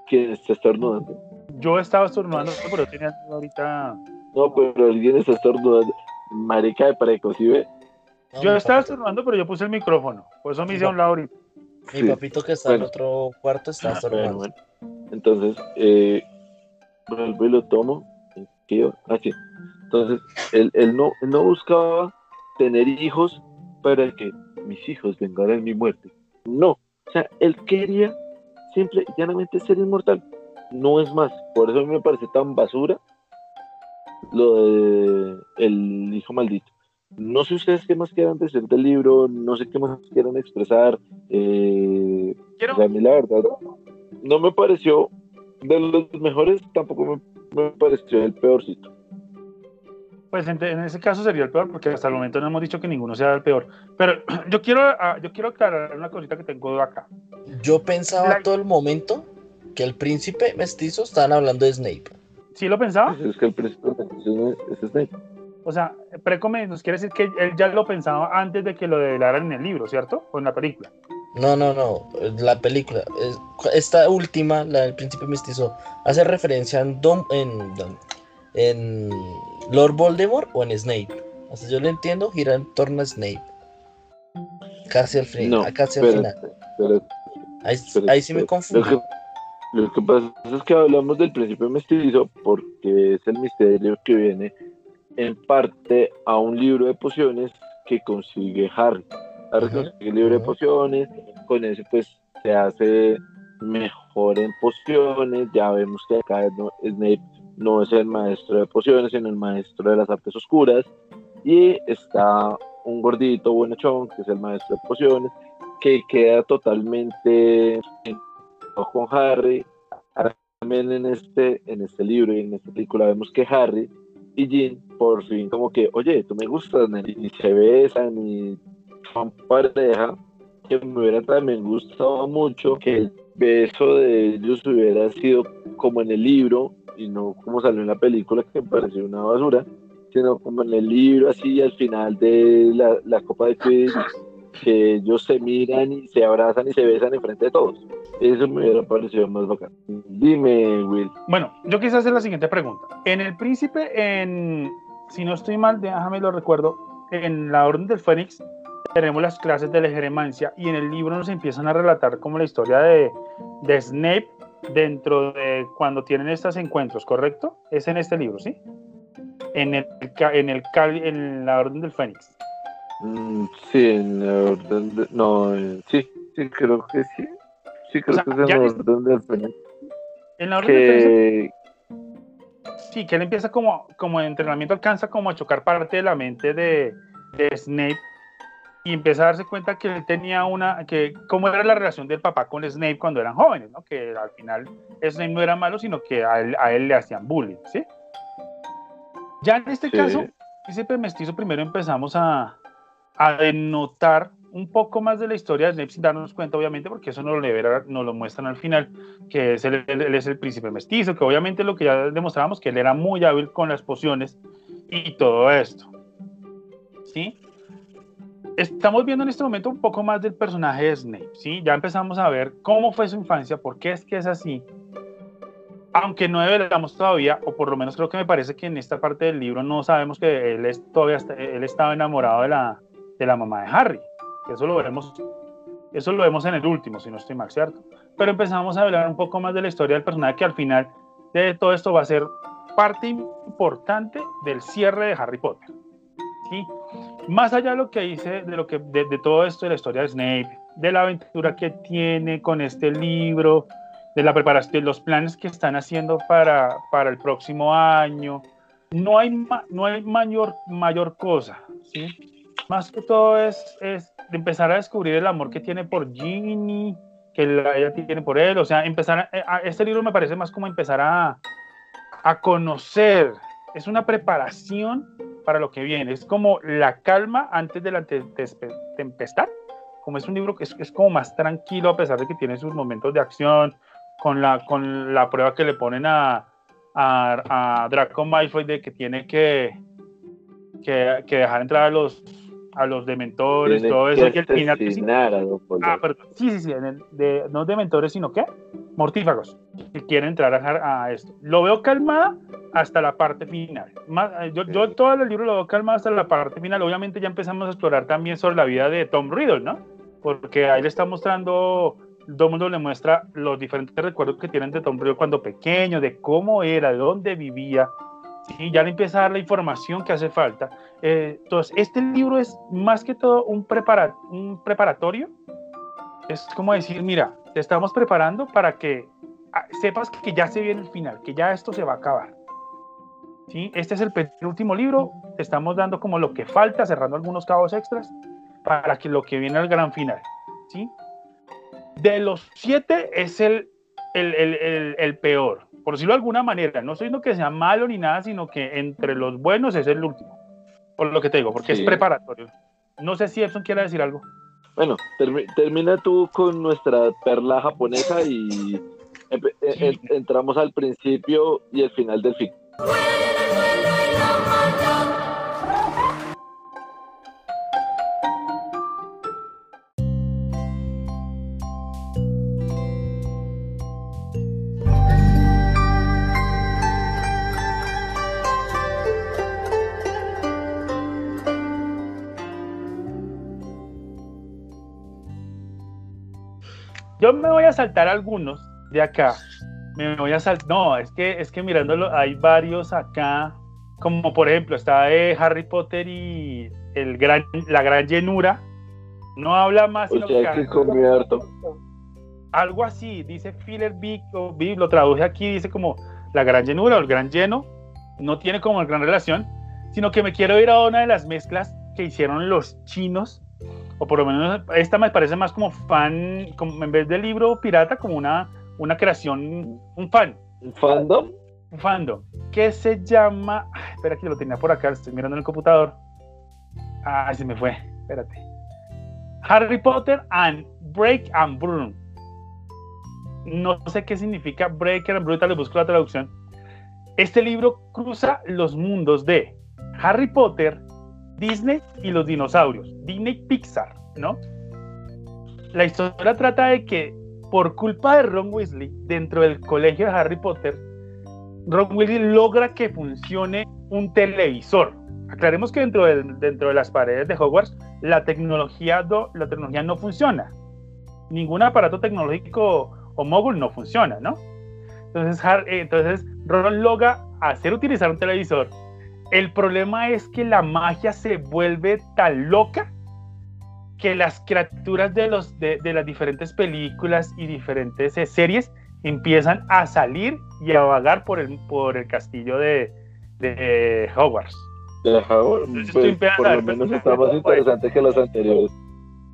que esté estornudando. Yo estaba estornudando, pero tenía ahorita. No, pero alguien está estornudando. Marica de preco, ¿sí ve? yo estaba estornudando, pero yo puse el micrófono. Por eso me hice a un lado ahorita. Mi papito que está en otro cuarto está ah, estornudando. Entonces, eh, vuelvo y lo tomo. Así. Entonces, él, él, no, él no buscaba tener hijos para que mis hijos vengaran mi muerte. No. O sea, él quería simple y llanamente ser inmortal. No es más. Por eso a mí me parece tan basura lo de el hijo maldito. No sé ustedes qué más quieran decir del libro, no sé qué más quieran expresar. Eh, a mí la verdad no me pareció de los mejores, tampoco me, pareció el peorcito. Pues en, ese caso sería el peor, porque hasta el momento no hemos dicho que ninguno sea el peor. Pero yo quiero, ah, yo quiero aclarar una cosita que tengo acá. Yo pensaba todo el momento que el príncipe mestizo estaban hablando de Snape. ¿Sí lo pensaba? Pues es que el es Snape. O sea, Precome nos quiere decir que él ya lo pensaba antes de que lo develaran en el libro, ¿cierto? O en la película. No, no, no. La película. Esta última, la del príncipe mestizo, hace referencia en, Dom, en, en Lord Voldemort o en Snape. O sea, yo lo entiendo, gira en torno a Snape. Casi al final. casi al final. ahí, sí me confundo. Lo que, pasa es que hablamos del príncipe mestizo porque es el misterio que viene en parte a un libro de pociones que consigue Harry. Harry consigue el libro de pociones, con eso pues se hace mejor en pociones, ya vemos que acá Snape no es el maestro de pociones, sino el maestro de las artes oscuras, y está un gordito buenachón, que es el maestro de pociones, que queda totalmente con Harry. También en este, en este libro y en esta película vemos que Harry y Jean por fin como que, oye, tú me gustas, y se besan y son pareja, que me hubiera también gustado mucho que el beso de ellos hubiera sido como en el libro y no como salió en la película que me pareció una basura, sino como en el libro así al final de la, la Copa de Quidditch que ellos se miran y se abrazan y se besan enfrente de todos. Eso me hubiera parecido más bacán. Dime, Will. Bueno, yo quise hacer la siguiente pregunta. En El Príncipe, en, si no estoy mal, déjame lo recuerdo, en la Orden del Fénix tenemos las clases de la geremancia y en el libro nos empiezan a relatar como la historia de, de Snape dentro de cuando tienen estos encuentros, ¿correcto? Es en este libro, ¿sí? En, el, en, el, en la Orden del Fénix. Mm, sí, en la orden de, no, eh, sí, sí, creo que sí. Sí, creo que es en la orden del Fénix. En la orden del Sí, que él empieza como, como entrenamiento, alcanza como a chocar parte de la mente de, de Snape y empieza a darse cuenta que él tenía una, que cómo era la relación del papá con Snape cuando eran jóvenes, ¿no? Que al final Snape no era malo, sino que a él, a él le hacían bullying, ¿sí? Ya en este caso, ese mestizo primero empezamos a, a denotar un poco más de la historia de Snape sin darnos cuenta, obviamente, porque eso no lo, no lo muestran al final, que es él, es el príncipe mestizo, que obviamente lo que ya demostrábamos, que él era muy hábil con las pociones y todo esto. ¿Sí? Estamos viendo en este momento un poco más del personaje de Snape, ¿sí? Ya empezamos a ver cómo fue su infancia, por qué es que es así, aunque no develamos todavía, o por lo menos creo que me parece que en esta parte del libro no sabemos que él es, todavía él estaba enamorado de la, de la mamá de Harry. Eso lo veremos, eso lo vemos en el último, si no estoy mal, ¿cierto? Pero empezamos a hablar un poco más de la historia del personaje que al final de todo esto va a ser parte importante del cierre de Harry Potter. ¿sí? Más allá de lo que dice, de, lo que, de, todo esto, de la historia de Snape, de la aventura que tiene con este libro, de la preparación, de los planes que están haciendo para, para el próximo año, no hay, no hay mayor, mayor cosa, ¿sí? Más que todo es, es empezar a descubrir el amor que tiene por Ginny, que ella tiene por él, o sea, empezar a, este libro me parece más como empezar a, a conocer, es una preparación para lo que viene, es como la calma antes de la tempestad, como es un libro que es, es, como más tranquilo a pesar de que tiene sus momentos de acción, con la, con la prueba que le ponen a, a, a Draco Malfoy de que tiene que, que, que dejar entrar a los a los dementores, todo eso. Que final, ah, sí, sí, sí, de, no dementores, sino que mortífagos, que quieren entrar a, esto. Lo veo calmada hasta la parte final. Más, eh, yo, yo todo el libro lo veo calmada hasta la parte final. Obviamente ya empezamos a explorar también sobre la vida de Tom Riddle, ¿no? Porque ahí le está mostrando, todo el mundo le muestra los diferentes recuerdos que tienen de Tom Riddle cuando pequeño, de cómo era, de dónde vivía, ¿sí? ya le empieza a dar la información que hace falta. Eh, entonces, este libro es más que todo un, prepara un preparatorio. Es como decir, mira, te estamos preparando para que ah, sepas que ya se viene el final, que ya esto se va a acabar. ¿Sí? Este es el último libro, te estamos dando como lo que falta, cerrando algunos cabos extras, para que lo que viene al gran final. ¿sí? De los siete es el, el, el peor por decirlo de alguna manera, no estoy diciendo que sea malo ni nada, sino que entre los buenos es el último. Por lo que te digo, porque es preparatorio. No sé si Epson quiere decir algo. Bueno, termina tú con nuestra perla japonesa y e, e, entramos al principio y el final del film. Yo me voy a saltar algunos de acá. Me voy a saltar. No, es que, es que mirándolo, hay varios acá. Como por ejemplo, está de Harry Potter y el gran, la gran llenura. No habla más. O que, algo así, dice Filler Big, o lo traduje aquí, dice como la gran llenura o el gran lleno. No tiene como gran relación, sino que me quiero ir a una de las mezclas que hicieron los chinos o por lo menos esta me parece más como fan, como en vez del libro pirata, como una, una creación, un fan. ¿Un fandom? Un fandom, que se llama, espera que lo tenía por acá, estoy mirando en el computador. Ah, se me fue, espérate. Harry Potter and Break and Broom. No sé qué significa Break and Broom, le busco la traducción. Este libro cruza los mundos de Harry Potter, Disney y los dinosaurios, Disney Pixar, ¿no? La historia trata de que por culpa de Ron Weasley, dentro del colegio de Harry Potter, Ron Weasley logra que funcione un televisor. Aclaremos que dentro de, las paredes de Hogwarts la tecnología, la tecnología no funciona. Ningún aparato tecnológico o móvil no funciona, ¿no? Entonces, entonces Ron logra hacer utilizar un televisor el problema es que la magia se vuelve tan loca que las criaturas de, los, de, las diferentes películas y diferentes eh, series empiezan a salir y a vagar por el, por el castillo de, de Hogwarts. De Hogwarts, pues, por lo menos está más interesante que los anteriores.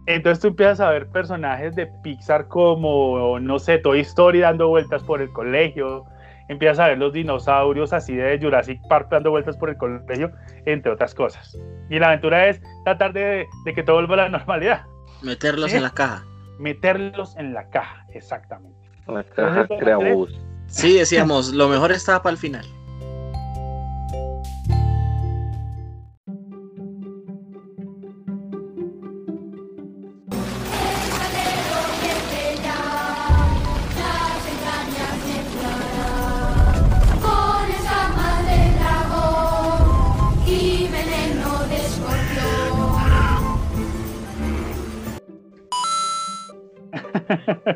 Entonces tú empiezas a ver personajes de Pixar como, no sé, Toy Story dando vueltas por el colegio, empiezas a ver los dinosaurios así de Jurassic Park dando vueltas por el colegio, entre otras cosas. Y la aventura es tratar de, que todo vuelva a la normalidad. Meterlos en la caja. Meterlos en la caja, exactamente. La caja crea bus. Sí, decíamos, lo mejor estaba para el final.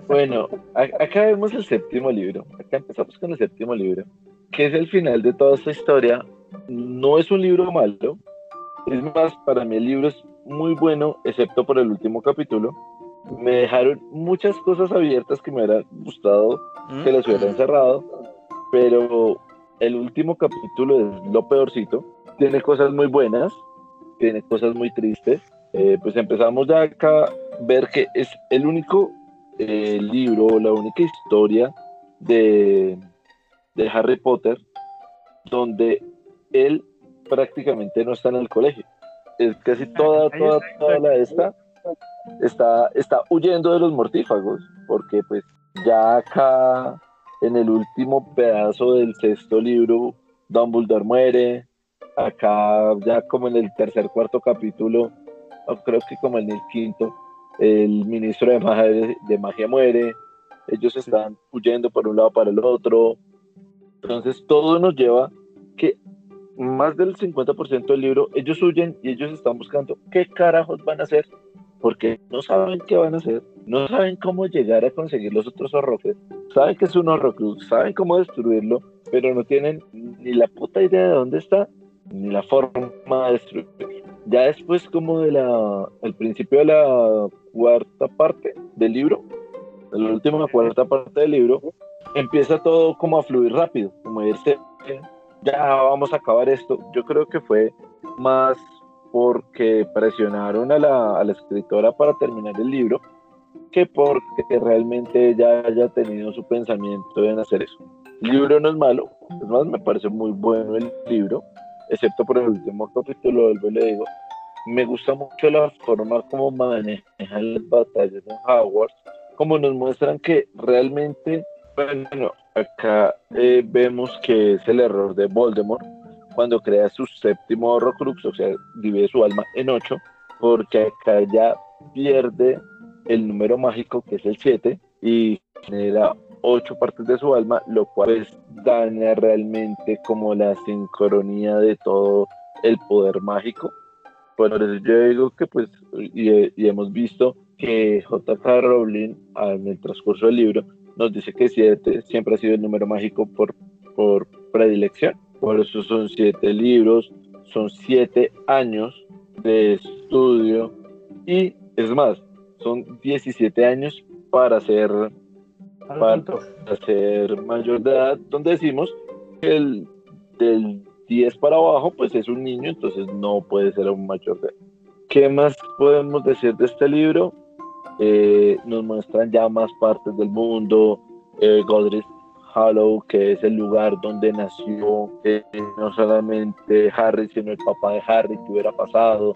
Bueno, acá vemos el séptimo libro. Acá empezamos con el séptimo libro, que es el final de toda esta historia. No es un libro malo. Es más, para mí el libro es muy bueno, excepto por el último capítulo. Me dejaron muchas cosas abiertas que me hubiera gustado que las hubiera encerrado, pero el último capítulo es lo peorcito. Tiene cosas muy buenas, tiene cosas muy tristes. Eh, pues empezamos ya acá a ver que es el único eh, libro, la única historia de, de Harry Potter donde él prácticamente no está en el colegio. Es casi toda, toda, toda la esta está, está huyendo de los mortífagos, porque pues ya acá en el último pedazo del sexto libro, Dumbledore muere, acá ya como en el tercer, cuarto capítulo, creo que como en el quinto, el ministro de magia, de magia muere, ellos están huyendo por un lado para el otro, entonces todo nos lleva que más del 50% del libro, ellos huyen y ellos están buscando qué carajos van a hacer, porque no saben qué van a hacer, no saben cómo llegar a conseguir los otros horrocruxes, saben que es un horrocrux, saben cómo destruirlo, pero no tienen ni la puta idea de dónde está, ni la forma de destruirlo. Ya después como de la, el principio de la cuarta parte del libro, la última cuarta parte del libro, empieza todo como a fluir rápido, como a ya vamos a acabar esto. Yo creo que fue más porque presionaron a la, a la escritora para terminar el libro que porque realmente ella haya tenido su pensamiento en hacer eso. El libro no es malo, es más, me parece muy bueno el libro, excepto por el último capítulo, vuelvo le digo, me gusta mucho la forma como manejan las batallas en Hogwarts, como nos muestran que realmente, bueno, acá eh, vemos que es el error de Voldemort cuando crea su séptimo Horrocrux, o sea, divide su alma en ocho, porque acá ya pierde el número mágico que es el 7 y genera ocho partes de su alma, lo cual pues, daña realmente como la sincronía de todo el poder mágico. Por eso yo digo que pues, y, hemos visto que J.K. Rowling en el transcurso del libro nos dice que 7 siempre ha sido el número mágico por, por predilección. Por eso son 7 libros, son 7 años de estudio y es más, son 17 años para ser, para ser mayor de edad, donde decimos que el del 10 para abajo pues es un niño, entonces no puede ser un mayor de. ¿Qué más podemos decir de este libro? Eh, nos muestran ya más partes del mundo, eh, Godric Hollow, que es el lugar donde nació eh, no solamente Harry, sino el papá de Harry, que hubiera pasado.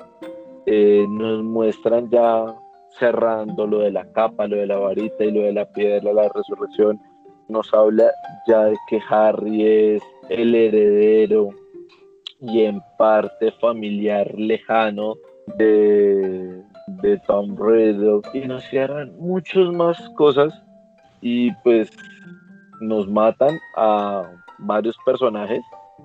Eh, nos muestran ya cerrando lo de la capa, lo de la varita y lo de la piedra, la resurrección. Nos habla ya de que Harry es el heredero y en parte familiar lejano de, de Tom Riddle y nos cierran muchas más cosas y pues nos matan a varios personajes.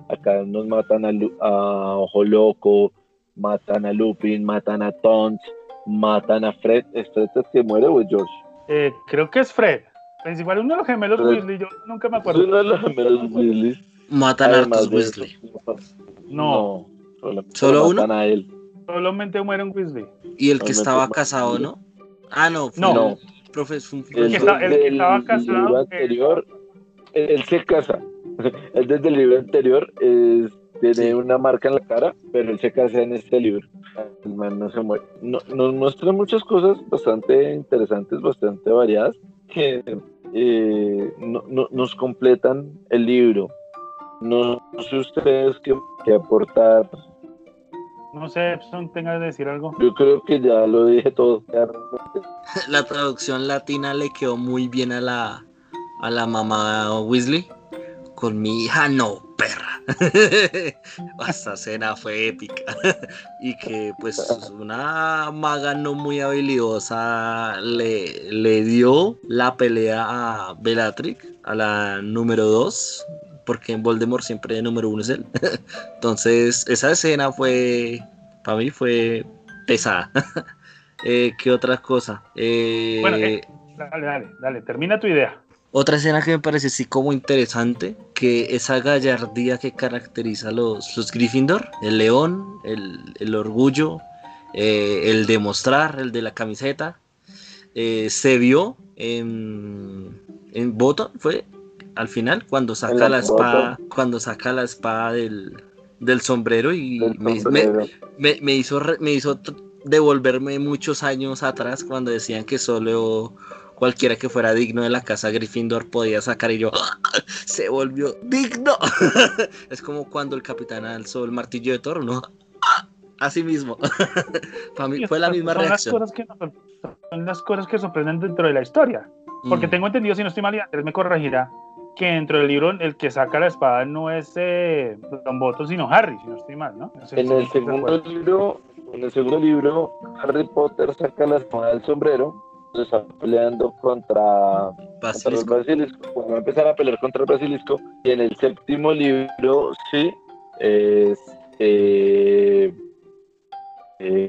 Acá nos matan a, a Ojo Loco, matan a Lupin, matan a Tons, matan a Fred. ¿Es Fred el que muere o es George? Eh, creo que es Fred. Es igual uno de los gemelos Weasley, yo nunca me acuerdo. Uno de los gemelos Weasley. Matan a los Weasley. No. ¿Solo uno? A él. Solamente mueren Weasley. Y el que estaba casado, ¿no? Ah, no. no. no. El, que, estaba casado. Anterior, él se casa. él desde el libro anterior tiene una marca en la cara, pero él se casa en este libro. El man no se muere. nos muestra muchas cosas bastante interesantes, bastante variadas, que eh, nos completan el libro. No sé ustedes qué, qué aportar no sé, Epson, tengas que decir algo. Yo creo que ya lo dije todo. La traducción latina le quedó muy bien a la, a la mamá Weasley. Con mi hija no, perra. Esa escena fue épica. y que pues una maga no muy habilidosa le, le dio la pelea a Bellatrix, a la número 2, porque en Voldemort siempre el número uno es él. Entonces, esa escena fue, para mí fue pesada. eh, ¿Qué otra cosa? Eh, bueno, eh, dale, dale, dale, termina tu idea. Otra escena que me parece así como interesante, que esa gallardía que caracteriza a los, los Gryffindor, el león, el, el orgullo, eh, el demostrar, el de la camiseta, se vio en, en Bottom, fue al final cuando saca la espada, cuando saca la espada del, del sombrero y me, me- sombrero. me- me hizo, me hizo devolverme muchos años atrás cuando decían que solo cualquiera que fuera digno de la casa Gryffindor podía sacar y yo se volvió digno. es como cuando el capitán alzó el martillo de Thor, ¿no? Así mismo. Para mí fue la misma son reacción. Las cosas que nos- son las cosas que sorprenden dentro de la historia. Porque Mm. tengo entendido, si no estoy mal, y Andrés me corregirá, que dentro del libro el que saca la espada no es eh, Don Boto, sino Harry, si no estoy mal, ¿no? No sé En si el segundo libro, en el segundo libro, Harry Potter saca la espada del sombrero, se está peleando contra, contra el Basilisco. basilisco, cuando va a empezar a pelear contra el basilisco, y en el séptimo libro, sí, es eh, eh,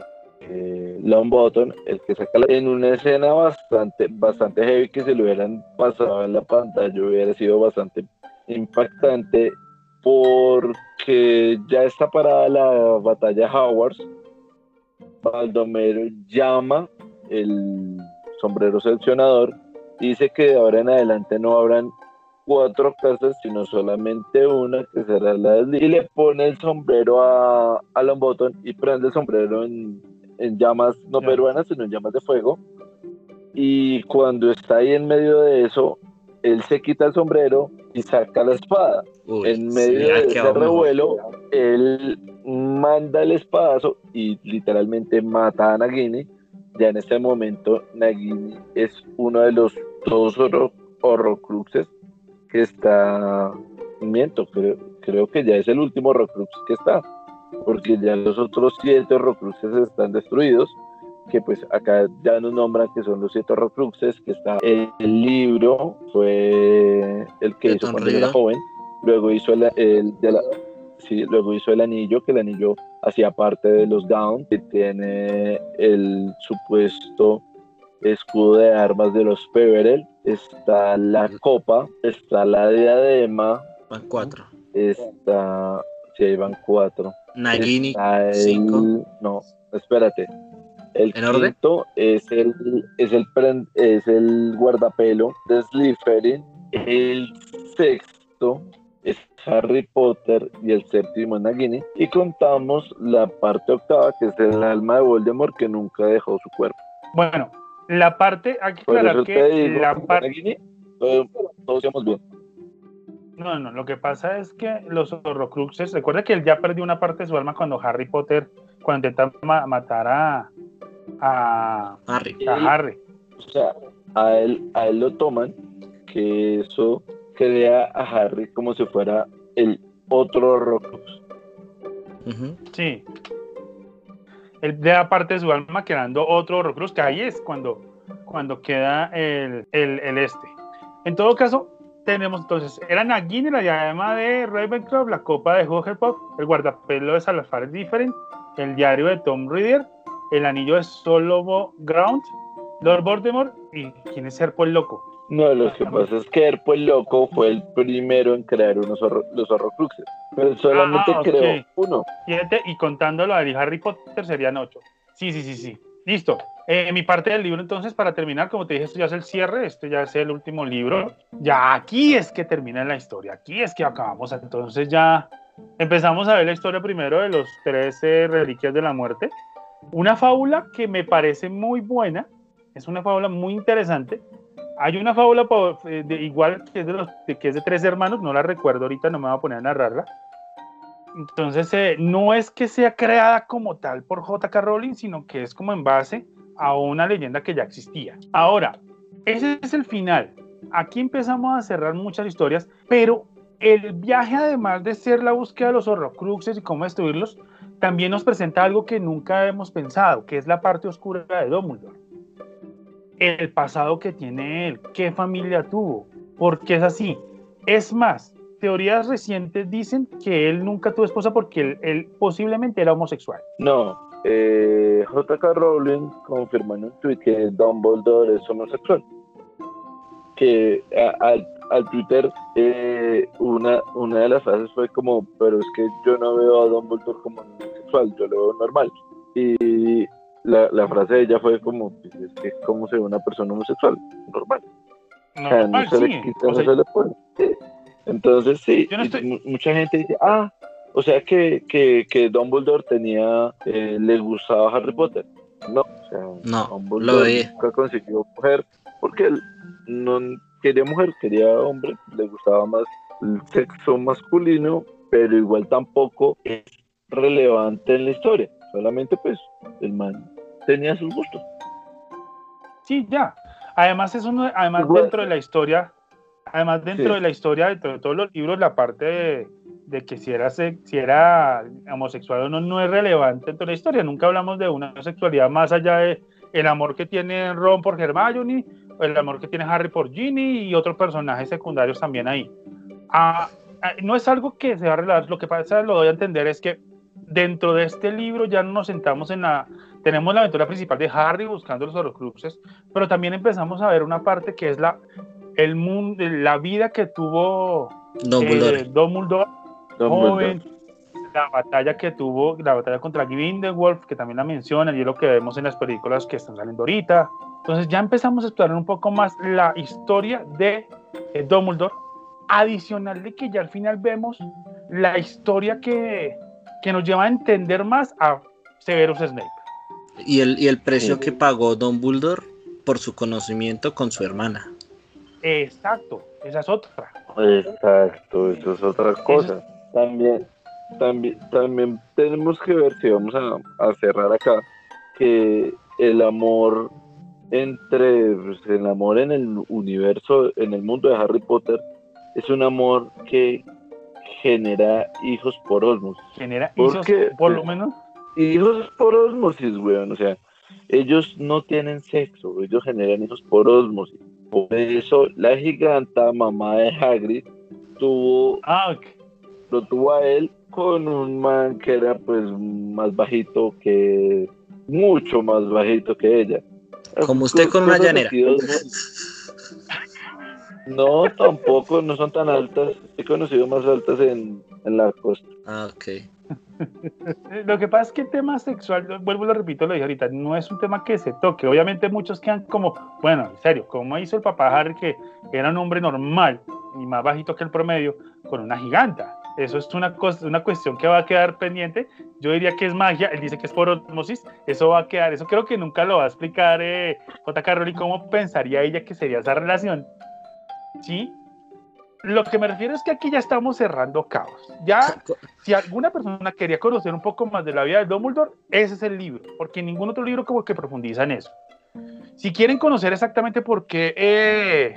eh, Longbottom, el que saca la- en una escena bastante, bastante heavy que si lo hubieran pasado en la pantalla hubiera sido bastante impactante porque ya está parada la batalla Howards. Baldomero llama el sombrero seleccionador dice que de ahora en adelante no habrán cuatro casas, sino solamente una, que será la de. Y le pone el sombrero a, a Longbottom y prende el sombrero en, en llamas no peruanas, sino en llamas de fuego. Y cuando está ahí en medio de eso, él se quita el sombrero y saca la espada. Uy, en medio ha de ese mejor. revuelo, él manda el espadazo y literalmente mata a Nagini. Ya en este momento, Nagini es uno de los dos horro- horrocruxes que está. Miento, creo, creo que ya es el último horrocrux que está, porque ya los otros siete horrocruxes están destruidos. Que pues acá ya nos nombran que son los siete horrocruxes, que está el, el libro, fue el que hizo cuando era joven, luego hizo el, el de la, sí, luego hizo el anillo, que el anillo hacía parte de los Down, que tiene el supuesto escudo de armas de los Peverell, está la copa, está la diadema, Van cuatro. está, si ahí van cuatro, Nagini, el, cinco. no, espérate, el ¿En orden? quinto es el, es el, pren- es el guardapelo de Slytherin, el sexto es Harry Potter y el séptimo es Nagini y contamos la parte octava que es el alma de Voldemort que nunca dejó su cuerpo. Bueno, la parte, aclarar eso que digo, la parte Nagini, todo- todos íbamos bien. No, no, lo que pasa es que los horrocruxes, recuerda que él ya perdió una parte de su alma cuando Harry Potter, cuando intenta ma- matar a, a, Harry. a Harry. O sea, a él, a él lo toman que eso crea a Harry como si fuera el otro Horrocrux. Sí. Él da parte de su alma quedando otro horrocrux, que ahí es cuando, cuando queda el, el, el este. En todo caso, tenemos entonces, era Nagini, la diadema de Ravenclaw, la copa de Hufflepuff, el guardapelo de Salazar Different, el diario de Tom Riddle, el anillo de Solomo Ground, Lord Voldemort y quién es Serpo el Loco. No, lo que pasa es que Erpo el Loco fue el primero en crear unos horro- los Horrocruxes, pero solamente Ah, creó uno. Siete, y contándolo de Harry Potter serían ocho. Sí, sí, sí, sí. Listo. Eh, mi parte del libro, entonces, para terminar, como te dije, esto ya es el cierre, este ya es el último libro. Ya aquí es que termina la historia, aquí es que acabamos. Entonces ya empezamos a ver la historia primero de los 13 reliquias de la muerte. Una fábula que me parece muy buena, es una fábula muy interesante. Hay una fábula eh, de, igual que es de, los, que es de tres hermanos, no la recuerdo ahorita, no me voy a poner a narrarla. Entonces, eh, no es que sea creada como tal por J.K. Rowling, sino que es como en base a una leyenda que ya existía. Ahora, ese es el final. Aquí empezamos a cerrar muchas historias, pero el viaje, además de ser la búsqueda de los horrocruxes y cómo destruirlos, también nos presenta algo que nunca hemos pensado, que es la parte oscura de Dumbledore. El pasado que tiene él, qué familia tuvo, por qué es así. Es más, teorías recientes dicen que él nunca tuvo esposa porque él, él posiblemente era homosexual. No, eh, J.K. Rowling confirmó en un tweet que Dumbledore es homosexual. Que a- al, al Twitter eh, una, una de las frases fue como, pero es que yo no veo a Dumbledore como homosexual, yo lo veo normal. Y la, la frase de ella fue como, pues, es que cómo se ve una persona homosexual, normal. O sea, no Normal, se sí. le quita, O no sea, se le pone. Sí. Entonces sí, no estoy- mu- mucha gente dice, ah, O sea que, que, que Dumbledore tenía, eh, le gustaba Harry Potter. No, o sea, No, Dumbledore lo nunca consiguió mujer porque él no quería mujer, quería hombre, le gustaba más el sexo masculino, pero igual tampoco es relevante en la historia. Solamente pues el man tenía sus gustos. Sí, ya. Además, es uno, además Igual- dentro de la historia, además dentro Sí. de la historia, dentro de todos los libros, la parte de, de que si era, si era homosexual o no, no es relevante dentro de la historia. Nunca hablamos de una sexualidad más allá de el amor que tiene Ron por Hermione, el amor que tiene Harry por Ginny y otros personajes secundarios también ahí. Ah, ah, no es algo que se va a arreglar. Lo que pasa, lo doy a entender, es que dentro de este libro ya no nos sentamos en la... Tenemos la aventura principal de Harry buscando los Horcruxes, pero también empezamos a ver una parte que es la, el mundo, la vida que tuvo Dumbledore. eh, Dumbledore. Joven, la batalla que tuvo, la batalla contra Grindelwald, que también la mencionan, y es lo que vemos en las películas que están saliendo ahorita. Entonces ya empezamos a explorar un poco más la historia de eh, Dumbledore, adicional de que ya al final vemos la historia que, que nos lleva a entender más a Severus Snape. Y el, y el precio Sí. que pagó Dumbledore por su conocimiento con su hermana. Exacto, esa es otra. Exacto, eso es otra cosa. También, también, también tenemos que ver si vamos a, a cerrar acá que el amor entre pues, el amor en el universo, en el mundo de Harry Potter, es un amor que genera hijos por osmosis. Genera ¿Por hijos, por lo menos. Hijos por osmosis, weón. O sea, ellos no tienen sexo, ellos generan hijos por osmosis. Por eso la giganta mamá de Hagrid tuvo Ah. Lo tuvo a él con un man que era pues más bajito que mucho más bajito que ella. Como usted con una llanera. No, tampoco, no son tan altas. He conocido más altas en, en la costa. Ah, ok. Lo que pasa es que el tema sexual, vuelvo y lo repito, lo dije ahorita, no es un tema que se toque. Obviamente muchos quedan como, bueno, en serio, como hizo el papá Harry, que era un hombre normal y más bajito que el promedio, con una giganta. Eso es una, cosa, una cuestión que va a quedar pendiente. Yo diría que es magia, él dice que es por osmosis, eso va a quedar, eso creo que nunca lo va a explicar eh, J.K. Rowling cómo pensaría ella que sería esa relación. ¿Sí? Lo que me refiero es que aquí ya estamos cerrando cabos. Ya si alguna persona quería conocer un poco más de la vida de Dumbledore, ese es el libro, porque ningún otro libro como que profundiza en eso. Si quieren conocer exactamente por qué, eh,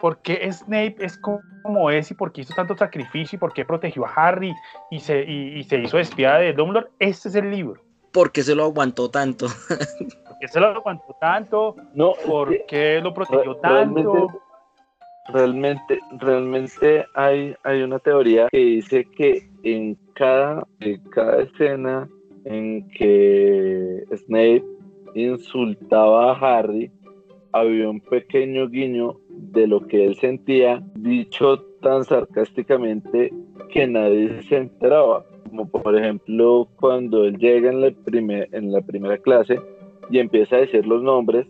por qué Snape es como es y por qué hizo tanto sacrificio y por qué protegió a Harry y se, y, y se hizo espía de Dumbledore, ese es el libro. ¿Por qué se lo aguantó tanto? ¿Por qué se lo aguantó tanto? No, es ¿Por que qué lo protegió tanto? Realmente, realmente hay, hay una teoría que dice que en cada, en cada escena en que Snape insultaba a Harry, había un pequeño guiño de lo que él sentía, dicho tan sarcásticamente que nadie se enteraba. Como por ejemplo cuando él llega en la, primer- en la primera clase y empieza a decir los nombres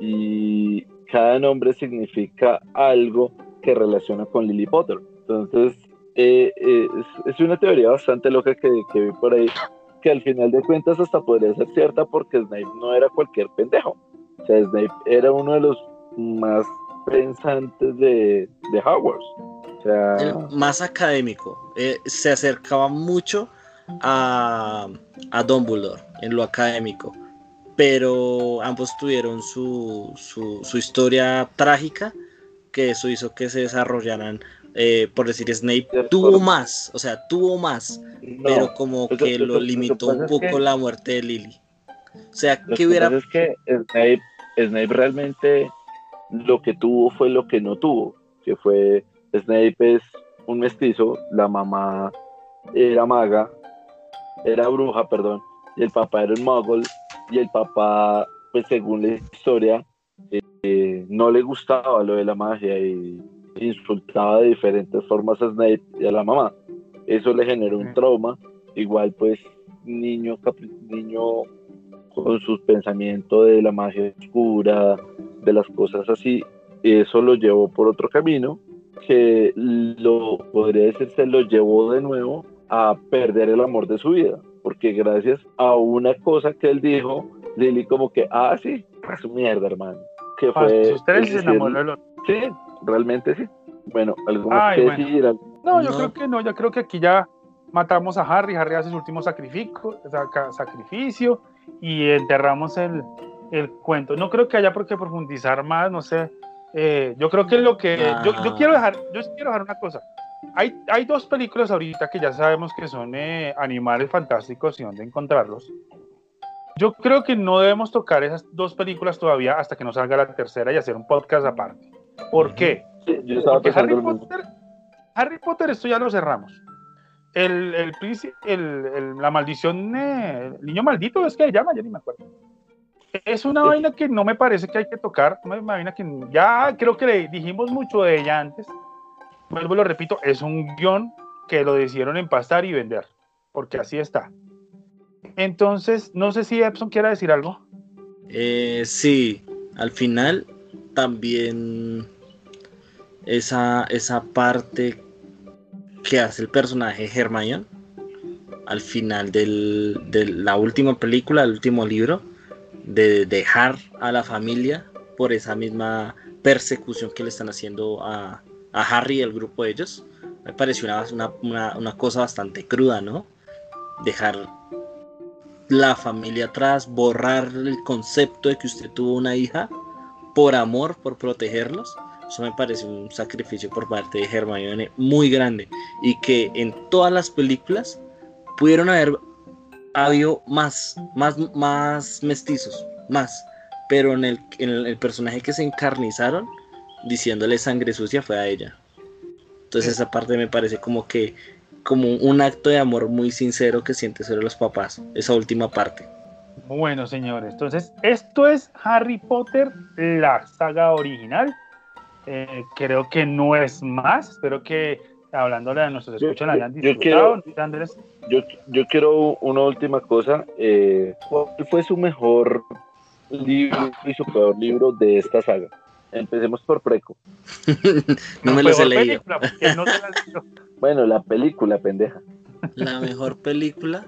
y cada nombre significa algo que relaciona con Lily Potter. Entonces, eh, eh, es, es una teoría bastante loca que, que vi por ahí, que al final de cuentas hasta podría ser cierta porque Snape no era cualquier pendejo. O sea, Snape era uno de los más pensantes de, de Hogwarts. O sea, El más académico. eh, se acercaba mucho a, a Dumbledore en lo académico. Pero ambos tuvieron su, su, su historia trágica, que eso hizo que se desarrollaran. eh, por decir, Snape tuvo más, o sea, tuvo más, no, pero como que- lo limitó un es poco que- la muerte de Lily. O sea, que hubiera es que Snape, Snape realmente lo que tuvo fue lo que no tuvo, que fue Snape es un mestizo, la mamá era maga, era bruja, perdón, y el papá era un muggle, y el papá, pues según la historia, eh, no le gustaba lo de la magia y insultaba de diferentes formas a Snape y a la mamá. Eso le generó un trauma, igual pues niño, niño con sus pensamientos de la magia oscura, de las cosas así, eso lo llevó por otro camino que lo podría decirse lo llevó de nuevo a perder el amor de su vida, porque gracias a una cosa que él dijo, Lily como que, ah, sí, fue su mierda, hermano. Que fue... Ustedes se enamoró Sí, realmente sí. Bueno, ¿algo más que decir? No, yo creo que no, yo creo que aquí ya matamos a Harry, Harry hace su último sacrificio, sacrificio y enterramos el, el cuento. No creo que haya por qué profundizar más, no sé. Eh, yo creo que lo que. Yo, yo, quiero dejar, yo quiero dejar una cosa. Hay, hay dos películas ahorita que ya sabemos que son eh, animales fantásticos y dónde encontrarlos. Yo creo que no debemos tocar esas dos películas todavía hasta que nos salga la tercera y hacer un podcast aparte. ¿Por qué? Porque Harry Potter, Harry Potter, esto ya lo cerramos. El, el, el la maldición, eh, el niño maldito es que se llama, ya ni me acuerdo es una vaina que no me parece que hay que tocar, una vaina que ya creo que le dijimos mucho de ella antes. Vuelvo y lo repito, es un guion que lo decidieron empastar y vender, porque así está. Entonces, no sé si Epson quiera decir algo. Eh, sí, al final también esa, esa parte que hace el personaje Hermione al final de la última película, el último libro, de dejar a la familia por esa misma persecución que le están haciendo a, Harry y el grupo de ellos. Me pareció una, cosa bastante cruda, ¿no? Dejar la familia atrás, borrar el concepto de que usted tuvo una hija por amor, por protegerlos. Eso me parece un sacrificio por parte de Hermione muy grande y que en todas las películas pudieron haber habido más, más, más mestizos, más. Pero en el, en el personaje que se encarnizaron, diciéndole sangre sucia fue a ella. Entonces esa parte me parece como que como un acto de amor muy sincero que siente sobre los papás, esa última parte. Bueno, señores, entonces esto es Harry Potter, la saga original. Eh, creo que no es más. Espero que hablándole a nuestros escuchan, hayan disfrutado, yo quiero, Andrés. Yo, quiero una última cosa. Eh, ¿Cuál fue su mejor libro y su peor libro de esta saga? Empecemos por Preco. no me lo he leído. bueno, la película, pendeja. La mejor película,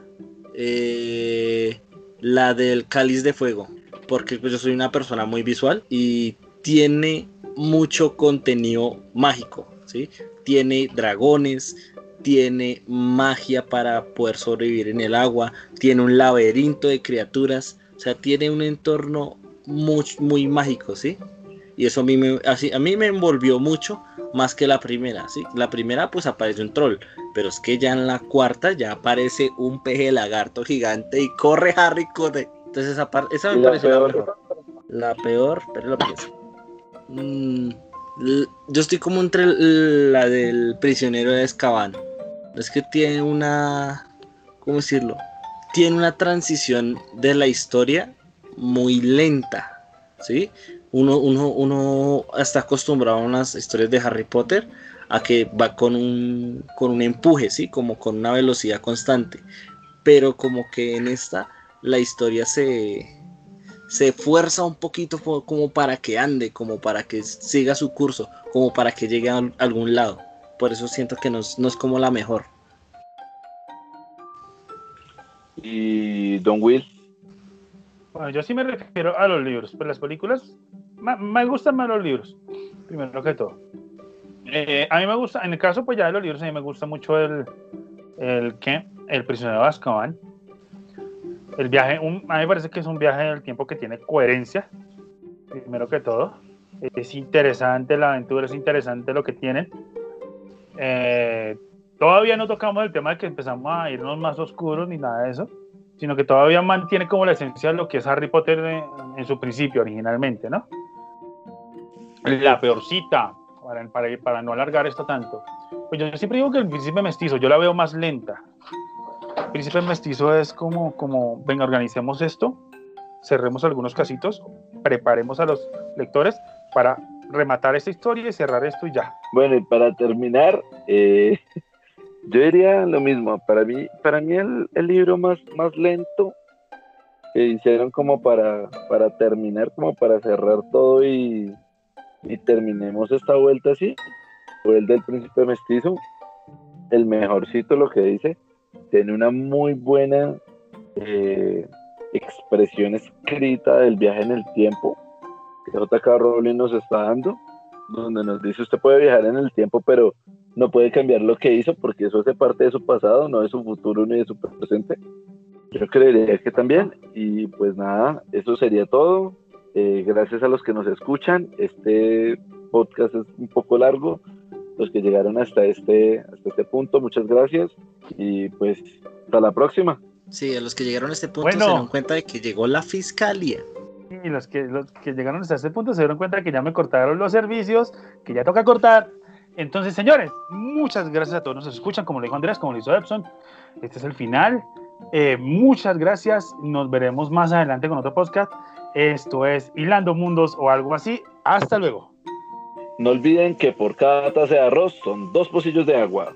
eh, la del Cáliz de Fuego, porque pues, yo soy una persona muy visual y tiene mucho contenido mágico, ¿sí? Tiene dragones, tiene magia para poder sobrevivir en el agua, tiene un laberinto de criaturas, o sea, tiene un entorno muy, muy mágico, ¿sí? Y eso a mí, me, así, a mí me envolvió mucho más que la primera, ¿sí? La primera pues aparece un troll, pero es que ya en la cuarta ya aparece un peje lagarto gigante y corre Harry, corre. Entonces esa parte, esa me pareció la mejor. La peor, pero lo pienso. Mm, yo estoy como entre la del prisionero de Azkaban. Es que tiene una, ¿cómo decirlo? Tiene una transición de la historia muy lenta, ¿sí? Uno, uno, uno está acostumbrado a unas historias de Harry Potter a que va con un, con un empuje, ¿sí? Como con una velocidad constante. Pero como que en esta la historia se, se esfuerza un poquito como para que ande, como para que siga su curso, como para que llegue a algún lado. Por eso siento que no es, como la mejor. ¿Y Don Will? Bueno, yo sí me refiero a los libros, pero las películas me gustan más los libros, primero que todo. Eh, a mí me gusta, en el caso pues ya de los libros, a mí me gusta mucho el, el, ¿qué? el prisionero de Azkaban el viaje, a mí me parece que es un viaje del tiempo que tiene coherencia, primero que todo. Es interesante la aventura, es interesante lo que tienen. Eh, todavía no tocamos el tema de que empezamos a irnos más oscuros ni nada de eso, sino que todavía mantiene como la esencia de lo que es Harry Potter en, su principio originalmente, ¿no? La peorcita, para, para, para no alargar esto tanto. Pues yo siempre digo que el príncipe mestizo, yo la veo más lenta. Príncipe Mestizo es como, como, venga, organicemos esto, cerremos algunos casitos, preparemos a los lectores para rematar esta historia y cerrar esto y ya. Bueno, y para terminar, eh, yo diría lo mismo. Para mí, para mí el, libro más, más lento que hicieron como para, para terminar, como para cerrar todo y, y terminemos esta vuelta así, fue el del príncipe mestizo, el mejorcito lo que dice, tiene una muy buena eh, expresión escrita del viaje en el tiempo que J.K. Rowling nos está dando, donde nos dice usted puede viajar en el tiempo, pero no puede cambiar lo que hizo porque eso hace parte de su pasado, no de su futuro ni de su presente. Yo creería que también. Y pues nada, eso sería todo. Eh, gracias a los que nos escuchan. Este podcast es un poco largo. Los que llegaron hasta este, hasta este punto, muchas gracias. Y pues hasta la próxima. Sí, a los que llegaron a este punto se dieron cuenta de que llegó la fiscalía. Y los que, los que llegaron hasta este punto se dieron cuenta de que ya me cortaron los servicios, que ya toca cortar. Entonces, señores, muchas gracias a todos. Nos escuchan, como le dijo Andrés, como le hizo Epson. Este es el final. Eh, muchas gracias. Nos veremos más adelante con otro podcast. Esto es Hilando Mundos o algo así. Hasta luego. No olviden que por cada taza de arroz son dos pocillos de agua.